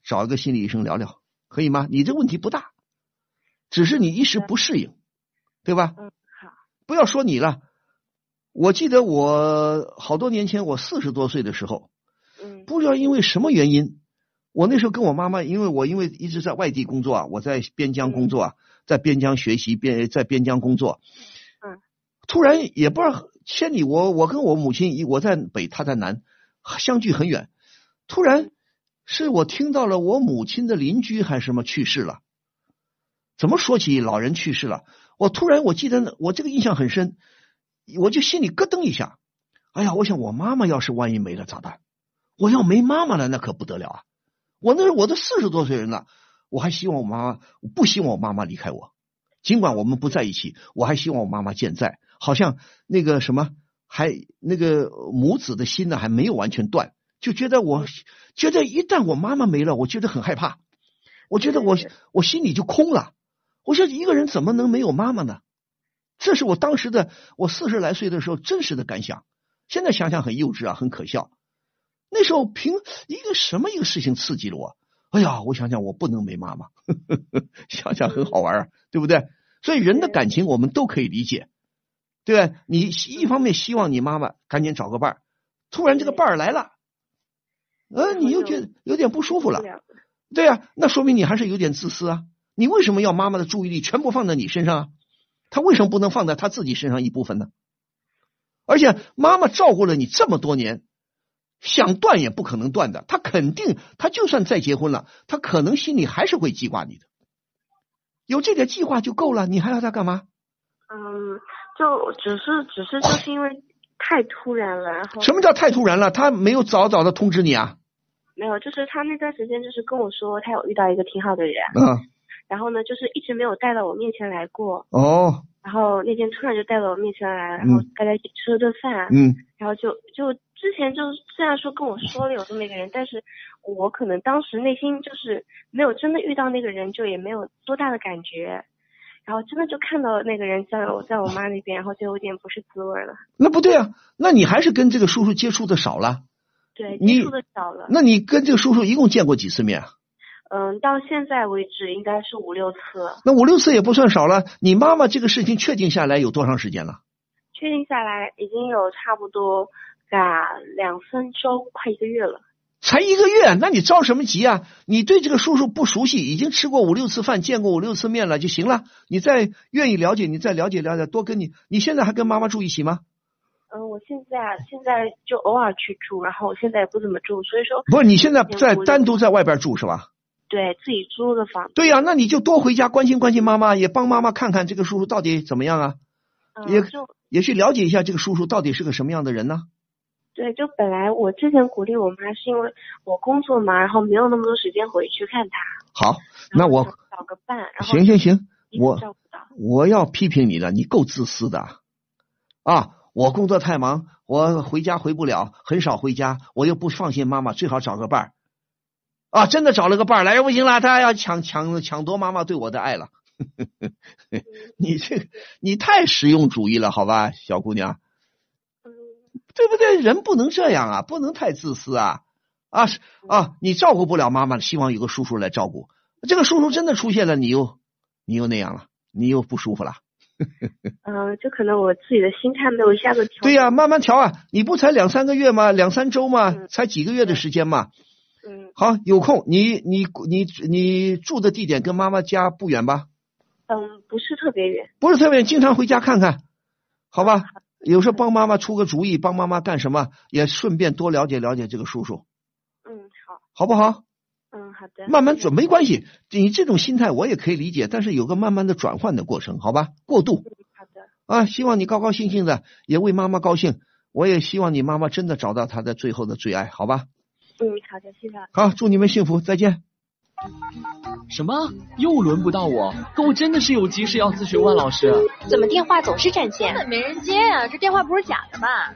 找一个心理医生聊聊，可以吗？你这问题不大，只是你一时不适应，对吧？嗯，好。不要说你了，我记得我好多年前，我四十多岁的时候，嗯，不知道因为什么原因，我那时候跟我妈妈，因为我因为一直在外地工作啊，我在边疆工作啊，在边疆学习，边在边疆工作，嗯，突然也不知道千里，我我跟我母亲，我在北，她在南，相距很远。突然是我听到了我母亲的邻居还是什么去世了。怎么说起老人去世了？我突然我记得我这个印象很深，我就心里咯噔一下。哎呀，我想我妈妈要是万一没了咋办？我要没妈妈了，那可不得了啊！我那我都四十多岁人了，我还希望我妈妈，不希望我妈妈离开我。尽管我们不在一起，我还希望我妈妈健在。好像那个什么，还那个母子的心呢，还没有完全断，就觉得我觉得一旦我妈妈没了，我觉得很害怕。我觉得我我心里就空了。我说一个人怎么能没有妈妈呢？这是我当时的我四十来岁的时候真实的感想。现在想想很幼稚啊，很可笑。那时候凭一个什么一个事情刺激了我？哎呀，我想想，我不能没妈妈，[LAUGHS] 想想很好玩啊，对不对？所以人的感情我们都可以理解，对吧？你一方面希望你妈妈赶紧找个伴儿，突然这个伴儿来了，呃，你又觉得有点不舒服了，对呀，那说明你还是有点自私啊。你为什么要妈妈的注意力全部放在你身上啊？他为什么不能放在他自己身上一部分呢？而且妈妈照顾了你这么多年，想断也不可能断的。他肯定，他就算再结婚了，他可能心里还是会记挂你的。有这个计划就够了，你还要他干嘛？嗯，就只是，只是就是因为太突然了，然后什么叫太突然了？他没有早早的通知你啊？没有，就是他那段时间就是跟我说，他有遇到一个挺好的人。嗯。然后呢，就是一直没有带到我面前来过。哦。然后那天突然就带到我面前来，然后大家一起吃了顿饭。嗯。然后就就之前就虽然说跟我说了有这么一个人，但是我可能当时内心就是没有真的遇到那个人，就也没有多大的感觉。然后真的就看到那个人在我在我妈那边，然后就有点不是滋味了。那不对啊，那你还是跟这个叔叔接触的少了。对，接触的少了。那你跟这个叔叔一共见过几次面啊？嗯，到现在为止应该是五六次。那五六次也不算少了。你妈妈这个事情确定下来有多长时间了？确定下来已经有差不多啊两三周，快一个月了。才一个月，那你着什么急啊？你对这个叔叔不熟悉，已经吃过五六次饭，见过五六次面了就行了。你再愿意了解，你再了解了解，多跟你。你现在还跟妈妈住一起吗？嗯，我现在现在就偶尔去住，然后我现在也不怎么住，所以说。不是，你现在在单独在外边住是吧？对自己租的房。对呀，那你就多回家关心关心妈妈，也帮妈妈看看这个叔叔到底怎么样啊？也也去了解一下这个叔叔到底是个什么样的人呢？对，就本来我之前鼓励我妈是因为我工作嘛，然后没有那么多时间回去看她。好，那我找个伴。行行行，我我要批评你了，你够自私的啊！我工作太忙，我回家回不了，很少回家，我又不放心妈妈，最好找个伴儿。啊，真的找了个伴儿来，不行了，他要抢抢抢夺妈妈对我的爱了。[LAUGHS] 你这你太实用主义了，好吧，小姑娘，对不对？人不能这样啊，不能太自私啊啊啊！你照顾不了妈妈，希望有个叔叔来照顾。这个叔叔真的出现了，你又你又那样了，你又不舒服了。嗯，[LAUGHS] 就可能我自己的心态没有一下子调。对呀，慢慢调啊！你不才两三个月吗？两三周吗？才几个月的时间吗？嗯，好，有空你你你你住的地点跟妈妈家不远吧？嗯，不是特别远。不是特别远，经常回家看看，好吧？有时候帮妈妈出个主意，帮妈妈干什么，也顺便多了解了解这个叔叔。嗯，好。好不好？嗯，好的。慢慢转没关系，你这种心态我也可以理解，但是有个慢慢的转换的过程，好吧？过渡。好的。啊，希望你高高兴兴的，也为妈妈高兴。我也希望你妈妈真的找到她的最后的最爱，好吧？嗯，好的，谢谢。好，祝你们幸福，再见。什么？又轮不到我？可我真的是有急事要咨询万老师。怎么电话总是占线？根本没人接啊！这电话不是假的吧？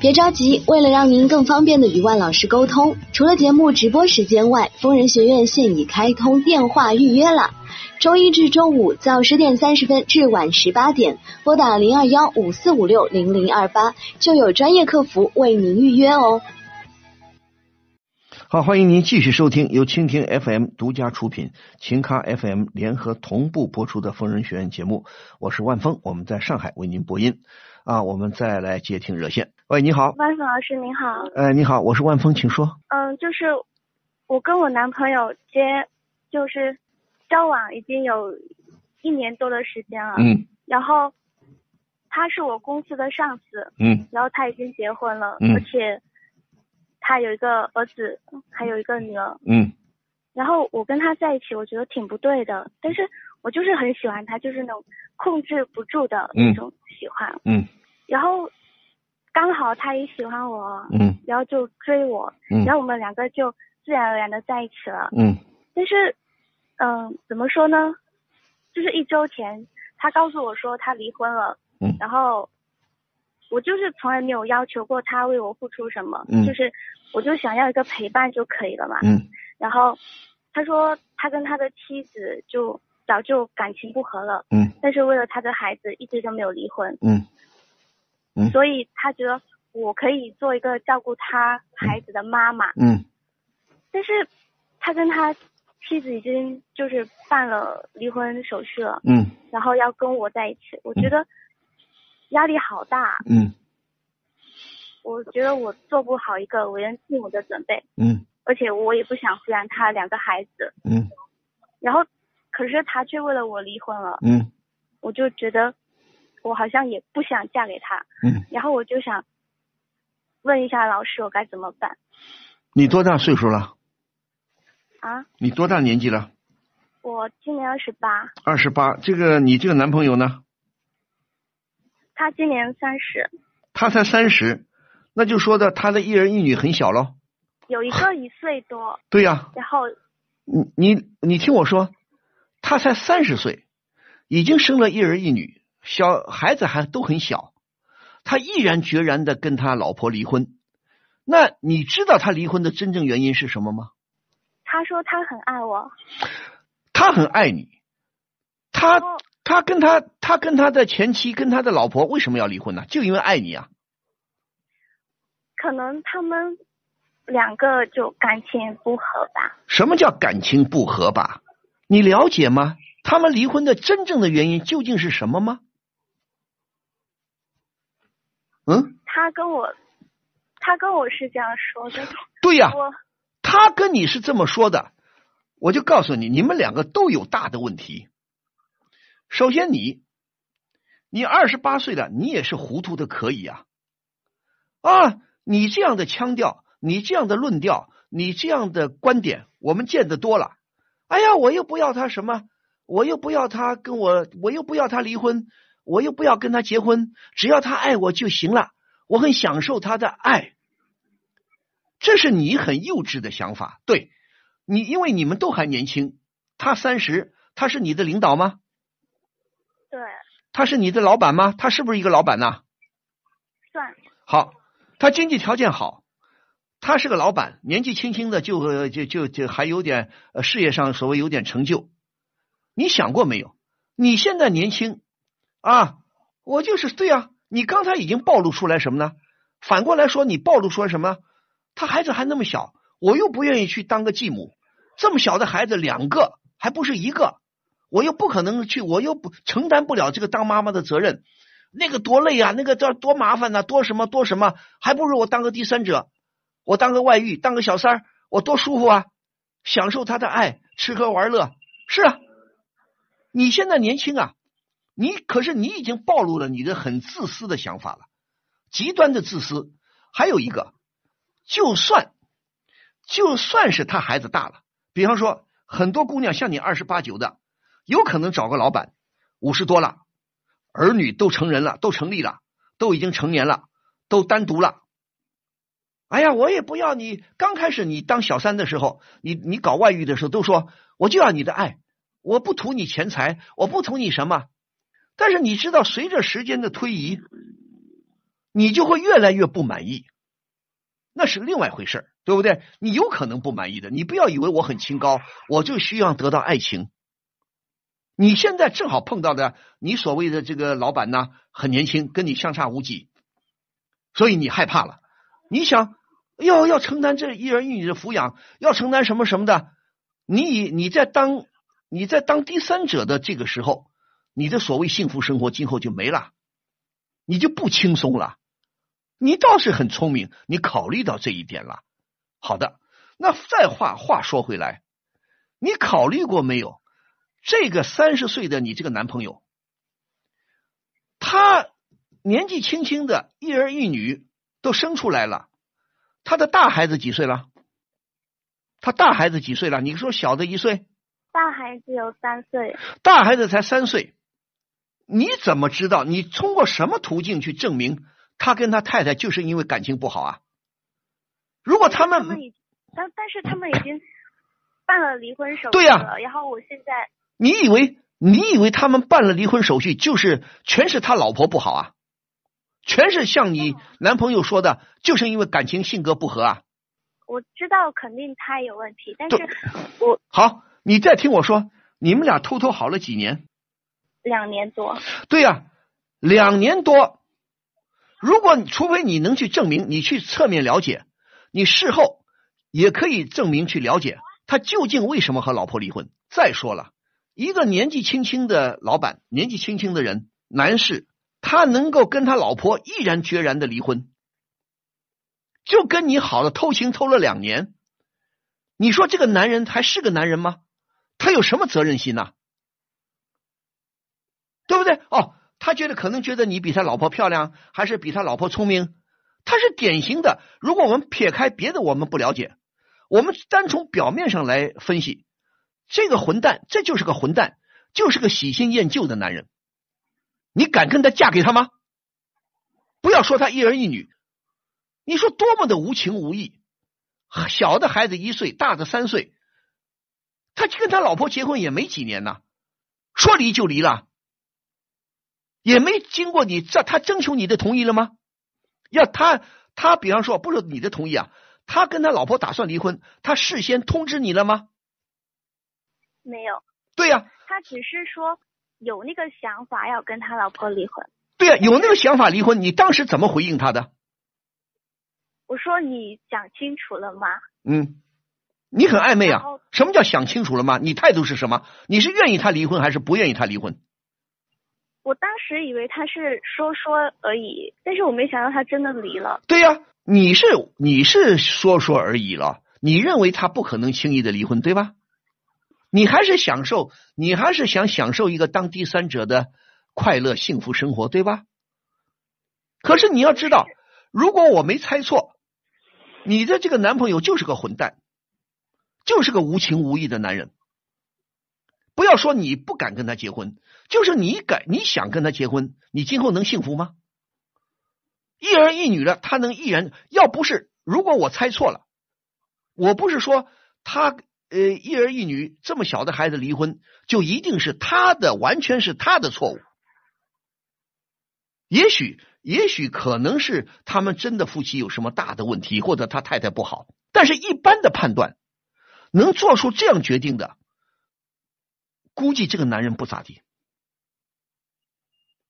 别着急，为了让您更方便的与万老师沟通，除了节目直播时间外，疯人学院现已开通电话预约了。周一至周五早十点三十分至晚十八点，拨打零二幺五四五六零零二八，就有专业客服为您预约哦。好，欢迎您继续收听由蜻蜓 FM 独家出品、秦咖 FM 联合同步播出的疯人学院节目，我是万峰，我们在上海为您播音啊。我们再来接听热线，喂，你好，万峰老师您好，呃，你好，我是万峰，请说。嗯，就是我跟我男朋友接，就是交往已经有一年多的时间了，嗯，然后他是我公司的上司，嗯。然后他已经结婚了，嗯。而且他有一个儿子，还有一个女儿。嗯。然后我跟他在一起，我觉得挺不对的，但是我就是很喜欢他，就是那种控制不住的那种喜欢。嗯。然后刚好他也喜欢我，嗯。然后就追我，嗯。然后我们两个就自然而然的在一起了。嗯。但是，嗯、怎么说呢？就是一周前，他告诉我说他离婚了，嗯然后我就是从来没有要求过他为我付出什么，嗯就是我就想要一个陪伴就可以了嘛。嗯然后他说他跟他的妻子就早就感情不和了，嗯但是为了他的孩子一直都没有离婚，嗯嗯所以他觉得我可以做一个照顾他孩子的妈妈。嗯但是他跟他妻子已经就是办了离婚手续了，嗯。然后要跟我在一起，我觉得压力好大，嗯。我觉得我做不好一个为人父母的准备，嗯。而且我也不想抚养他两个孩子，嗯。然后可是他却为了我离婚了，嗯。我就觉得我好像也不想嫁给他，嗯，然后我就想问一下老师，我该怎么办？你多大岁数了？啊？你多大年纪了？我今年二十八，二十八。这个你这个男朋友呢？他今年三十，他才三十，那就说的他的一儿一女很小喽。有一个一岁多，[LAUGHS] 对呀、然后你你你听我说，他才三十岁，已经生了一儿一女，小孩子还都很小，他毅然决然的跟他老婆离婚。那你知道他离婚的真正原因是什么吗？他说他很爱我，他很爱你，他他跟他他跟他的前妻跟他的老婆为什么要离婚呢？就因为爱你啊！可能他们两个就感情不和吧。什么叫感情不和吧？你了解吗？他们离婚的真正的原因究竟是什么吗？嗯，他跟我，他跟我是这样说的。对呀、我他跟你是这么说的，我就告诉你，你们两个都有大的问题。首先你，你二十八岁了，你也是糊涂的可以啊啊！你这样的腔调，你这样的论调，你这样的观点，我们见得多了。哎呀，我又不要他什么，我又不要他跟我，我又不要他离婚，我又不要跟他结婚，只要他爱我就行了，我很享受他的爱。这是你很幼稚的想法，对你，因为你们都还年轻。他三十，他是你的领导吗？对他是你的老板吗？他是不是一个老板呐？算好，他经济条件好，他是个老板，年纪轻轻的就呃就就就还有点呃事业上所谓有点成就。你想过没有？你现在年轻啊，我就是对啊。你刚才已经暴露出来什么呢？反过来说，你暴露出来什么？他孩子还那么小，我又不愿意去当个继母。这么小的孩子两个，还不是一个，我又不可能去，我又不承担不了这个当妈妈的责任。那个多累啊，那个多多麻烦呐、多什么多什么，还不如我当个第三者，我当个外遇，当个小三儿，我多舒服啊，享受他的爱，吃喝玩乐。是啊，你现在年轻啊，你可是你已经暴露了你的很自私的想法了，极端的自私。还有一个，就算就算是他孩子大了，比方说很多姑娘像你二十八九的，有可能找个老板五十多了。儿女都成人了，都成立了，都已经成年了，都单独了。哎呀，我也不要你。刚开始你当小三的时候，你你搞外遇的时候，都说我就要你的爱，我不图你钱财，我不图你什么。但是你知道，随着时间的推移，你就会越来越不满意，那是另外一回事对不对？你有可能不满意的，你不要以为我很清高，我就需要得到爱情。你现在正好碰到的，你所谓的这个老板呢，很年轻，跟你相差无几，所以你害怕了。你想要要承担这一儿一女的抚养，要承担什么什么的，你以你在当你在当第三者的这个时候，你的所谓幸福生活今后就没了，你就不轻松了。你倒是很聪明，你考虑到这一点了。好的，那再话话说回来，你考虑过没有？这个三十岁的你这个男朋友，他年纪轻轻的一儿一女都生出来了，他的大孩子几岁了？他大孩子几岁了？你说小的一岁？大孩子有三岁。大孩子才三岁，你怎么知道？你通过什么途径去证明他跟他太太就是因为感情不好啊？如果他们，但但是他们已经办了离婚手续对呀，然后我现在，你以为你以为他们办了离婚手续就是全是他老婆不好啊？全是像你男朋友说的，就是因为感情性格不合啊？我知道肯定他有问题，但是我好，你再听我说，你们俩偷偷好了几年？两年多。对呀，两年多。如果除非你能去证明，你去侧面了解，你事后也可以证明去了解他究竟为什么和老婆离婚。再说了，一个年纪轻轻的老板，年纪轻轻的人，男士，他能够跟他老婆毅然决然的离婚。就跟你好了，偷情偷了两年，你说这个男人还是个男人吗？他有什么责任心呢？对不对？哦，他觉得可能觉得你比他老婆漂亮，还是比他老婆聪明？他是典型的。如果我们撇开别的，我们不了解，我们单从表面上来分析，这个混蛋，这就是个混蛋，就是个喜新厌旧的男人。你敢跟他嫁给他吗？不要说他一儿一女。你说多么的无情无义！小的孩子一岁，大的三岁，他跟他老婆结婚也没几年呢，说离就离了，也没经过你这他征求你的同意了吗？要他他比方说不是你的同意啊，他跟他老婆打算离婚，他事先通知你了吗？没有。对呀。他只是说有那个想法要跟他老婆离婚。对呀，有那个想法离婚，你当时怎么回应他的？我说你想清楚了吗？嗯，你很暧昧啊。什么叫想清楚了吗？你态度是什么？你是愿意他离婚还是不愿意他离婚？我当时以为他是说说而已，但是我没想到他真的离了。对呀，你是你是说说而已了。你认为他不可能轻易的离婚，对吧？你还是享受，你还是想享受一个当第三者的快乐幸福生活，对吧？可是你要知道，如果我没猜错。你的这个男朋友就是个混蛋，就是个无情无义的男人。不要说你不敢跟他结婚，就是你敢，你想跟他结婚，你今后能幸福吗？一儿一女的，他能毅然？要不是如果我猜错了，我不是说他呃一儿一女这么小的孩子离婚，就一定是他的，完全是他的错误。也许。也许可能是他们真的夫妻有什么大的问题，或者他太太不好。但是，一般的判断能做出这样决定的，估计这个男人不咋地，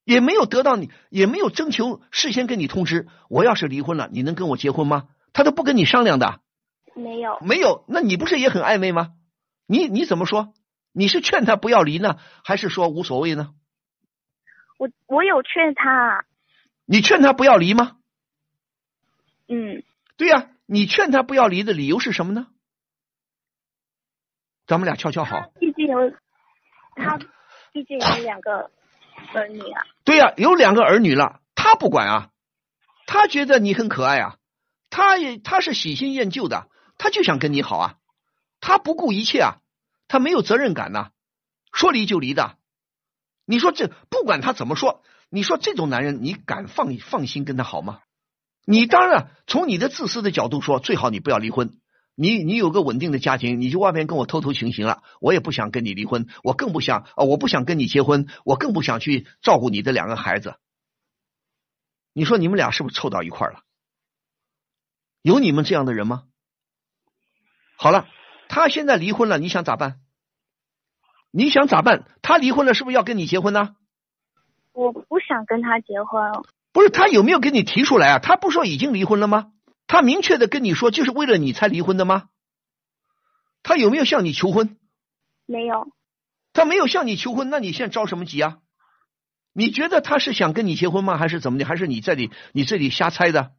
也没有得到你，也没有征求事先跟你通知。我要是离婚了，你能跟我结婚吗？他都不跟你商量的。没有，没有。那你不是也很暧昧吗？你你怎么说？你是劝他不要离呢，还是说无所谓呢？我我有劝他。你劝他不要离吗？嗯，对呀，你劝他不要离的理由是什么呢？咱们俩悄悄好。毕竟有他，毕竟有两个儿女啊。对呀，有两个儿女了，他不管啊，他觉得你很可爱啊，他也他是喜新厌旧的，他就想跟你好啊，他不顾一切啊，他没有责任感呐，说离就离的。你说这不管他怎么说。你说这种男人，你敢放放心跟他好吗？你当然从你的自私的角度说，最好你不要离婚。你你有个稳定的家庭，你就外面跟我偷偷情行了，我也不想跟你离婚，我更不想啊，我不想跟你结婚，我更不想去照顾你的两个孩子。你说你们俩是不是凑到一块了？有你们这样的人吗？好了，他现在离婚了，你想咋办？你想咋办？他离婚了，是不是要跟你结婚呢？我不想跟他结婚。不是他有没有跟你提出来啊？他不说已经离婚了吗？他明确的跟你说，就是为了你才离婚的吗？他有没有向你求婚？没有。他没有向你求婚，那你现在着什么急啊？你觉得他是想跟你结婚吗？还是怎么的？还是你这里你这里瞎猜的？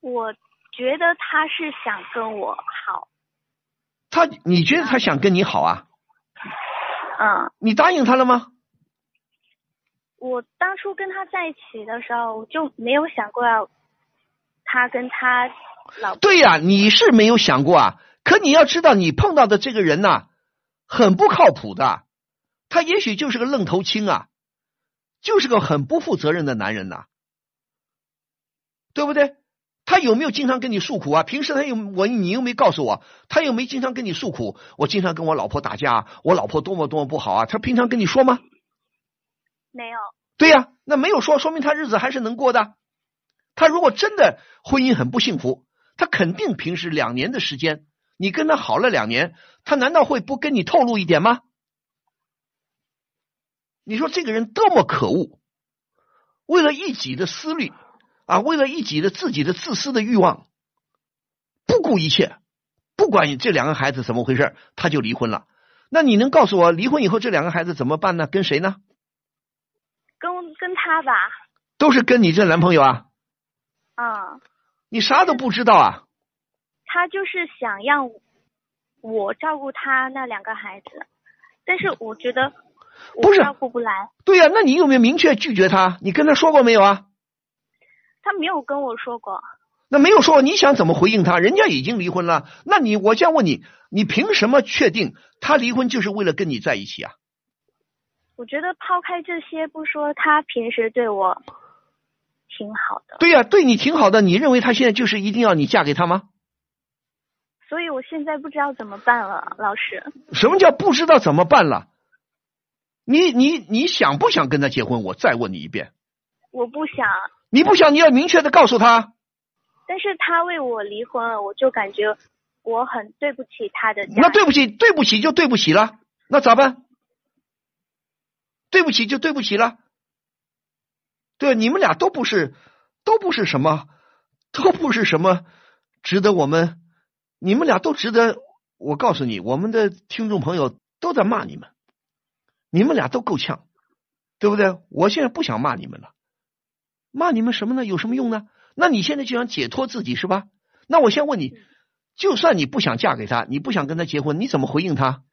我觉得他是想跟我好。他你觉得他想跟你好啊？嗯。你答应他了吗？我当初跟他在一起的时候，我就没有想过要他跟他老对呀，你是没有想过啊。可你要知道，你碰到的这个人呐，很不靠谱的。他也许就是个愣头青啊，就是个很不负责任的男人呐，对不对？他有没有经常跟你诉苦啊？平时他有我，你又没告诉我，他又没经常跟你诉苦。我经常跟我老婆打架，我老婆多么多么不好啊！他平常跟你说吗？没有。对呀，那没有说，说明他日子还是能过的。他如果真的婚姻很不幸福，他肯定平时两年的时间，你跟他好了两年，他难道会不跟你透露一点吗？你说这个人多么可恶，为了一己的私利。啊，为了一己的自己的自私的欲望，不顾一切，不管你这两个孩子怎么回事，他就离婚了。那你能告诉我，离婚以后这两个孩子怎么办呢？跟谁呢？跟跟他吧。都是跟你这男朋友啊？啊。你啥都不知道啊？他就是想让我照顾他那两个孩子，但是我觉得我照顾不来。对呀，那你有没有明确拒绝他？你跟他说过没有啊？他没有跟我说过，那没有说，你想怎么回应他？人家已经离婚了，那你我想问你，你凭什么确定他离婚就是为了跟你在一起啊？我觉得抛开这些不说，他平时对我挺好的。对呀，对你挺好的，你认为他现在就是一定要你嫁给他吗？所以我现在不知道怎么办了，老师。什么叫不知道怎么办了？你你你想不想跟他结婚？我再问你一遍。我不想。你不想，你要明确的告诉他。但是他为我离婚了，我就感觉我很对不起他的。那对不起，对不起就对不起了，那咋办？对不起就对不起了。对，你们俩都不是，都不是什么，都不是什么值得我们，你们俩都值得。我告诉你，我们的听众朋友都在骂你们，你们俩都够呛，对不对？我现在不想骂你们了。骂你们什么呢？有什么用呢？那你现在就想解脱自己是吧？那我先问你，就算你不想嫁给他，你不想跟他结婚，你怎么回应他？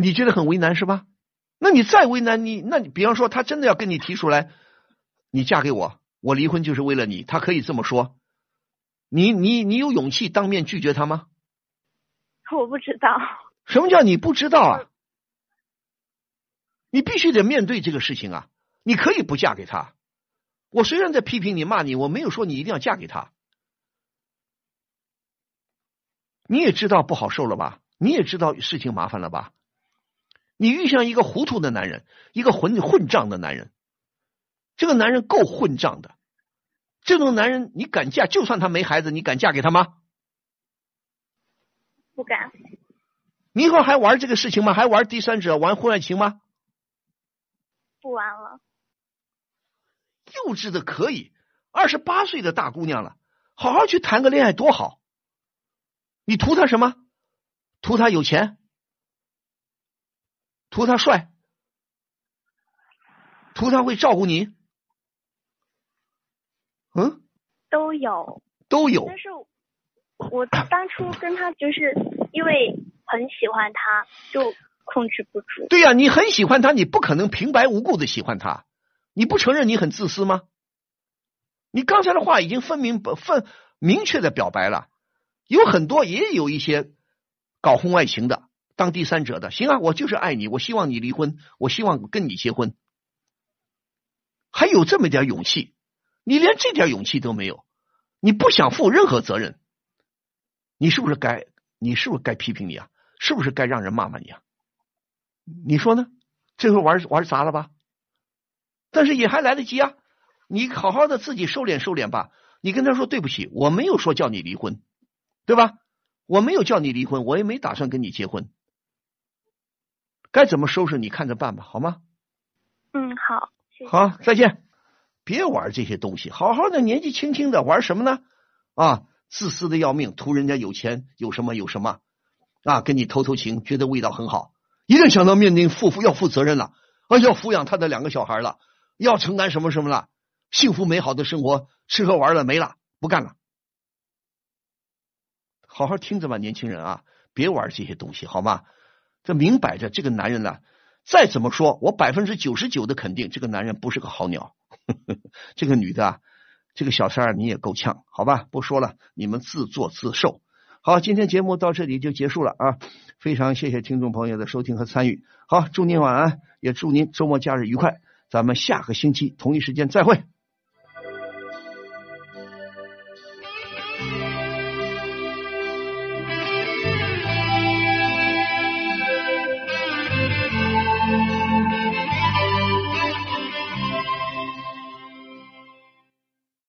你觉得很为难是吧？那你再为难，你那你比方说他真的要跟你提出来，你嫁给我，我离婚就是为了你，他可以这么说，你你你有勇气当面拒绝他吗？[LAUGHS] 我不知道。什么叫你不知道啊？你必须得面对这个事情啊！你可以不嫁给他。我虽然在批评你、骂你，我没有说你一定要嫁给他。你也知道不好受了吧？你也知道事情麻烦了吧？你遇上一个糊涂的男人，一个混混账的男人。这个男人够混账的。这种男人你敢嫁？就算他没孩子，你敢嫁给他吗？不敢。你以后还玩这个事情吗？还玩第三者、玩婚外情吗？不玩了，幼稚的可以，二十八岁的大姑娘了，好好去谈个恋爱多好。你图他什么？图他有钱？图他帅？图他会照顾你？嗯？都有，都有。但是我当初跟他就是因为很喜欢他，就。控制不住。对呀，你很喜欢他，你不可能平白无故的喜欢他。你不承认你很自私吗？你刚才的话已经分明、分明确的表白了。有很多也有一些搞婚外情的，当第三者的。行啊，我就是爱你，我希望你离婚，我希望跟你结婚。还有这么点勇气，你连这点勇气都没有，你不想负任何责任，你是不是该？你是不是该批评你啊？是不是该让人骂骂你啊？你说呢？这回玩玩砸了吧？但是也还来得及啊！你好好的自己收敛收敛吧。你跟他说对不起，我没有说叫你离婚，对吧？我没有叫你离婚，我也没打算跟你结婚。该怎么收拾你看着办吧，好吗？嗯，好。好，再见。别玩这些东西，好好的，年纪轻轻的玩什么呢？啊，自私的要命，图人家有钱，有什么有什么啊？跟你偷偷情，觉得味道很好。一定想到面临负负要负责任了，啊，要抚养他的两个小孩了，要承担什么什么了，幸福美好的生活，吃喝玩乐没了，不干了。好好听着吧，年轻人啊，别玩这些东西好吗？这明摆着，这个男人呢，再怎么说，我百分之九十九的肯定，这个男人不是个好鸟。[LAUGHS] 这个女的，啊，这个小三儿你也够呛，好吧？不说了，你们自作自受。好，今天节目到这里就结束了啊！非常谢谢听众朋友的收听和参与。好，祝您晚安，也祝您周末假日愉快。咱们下个星期同一时间再会。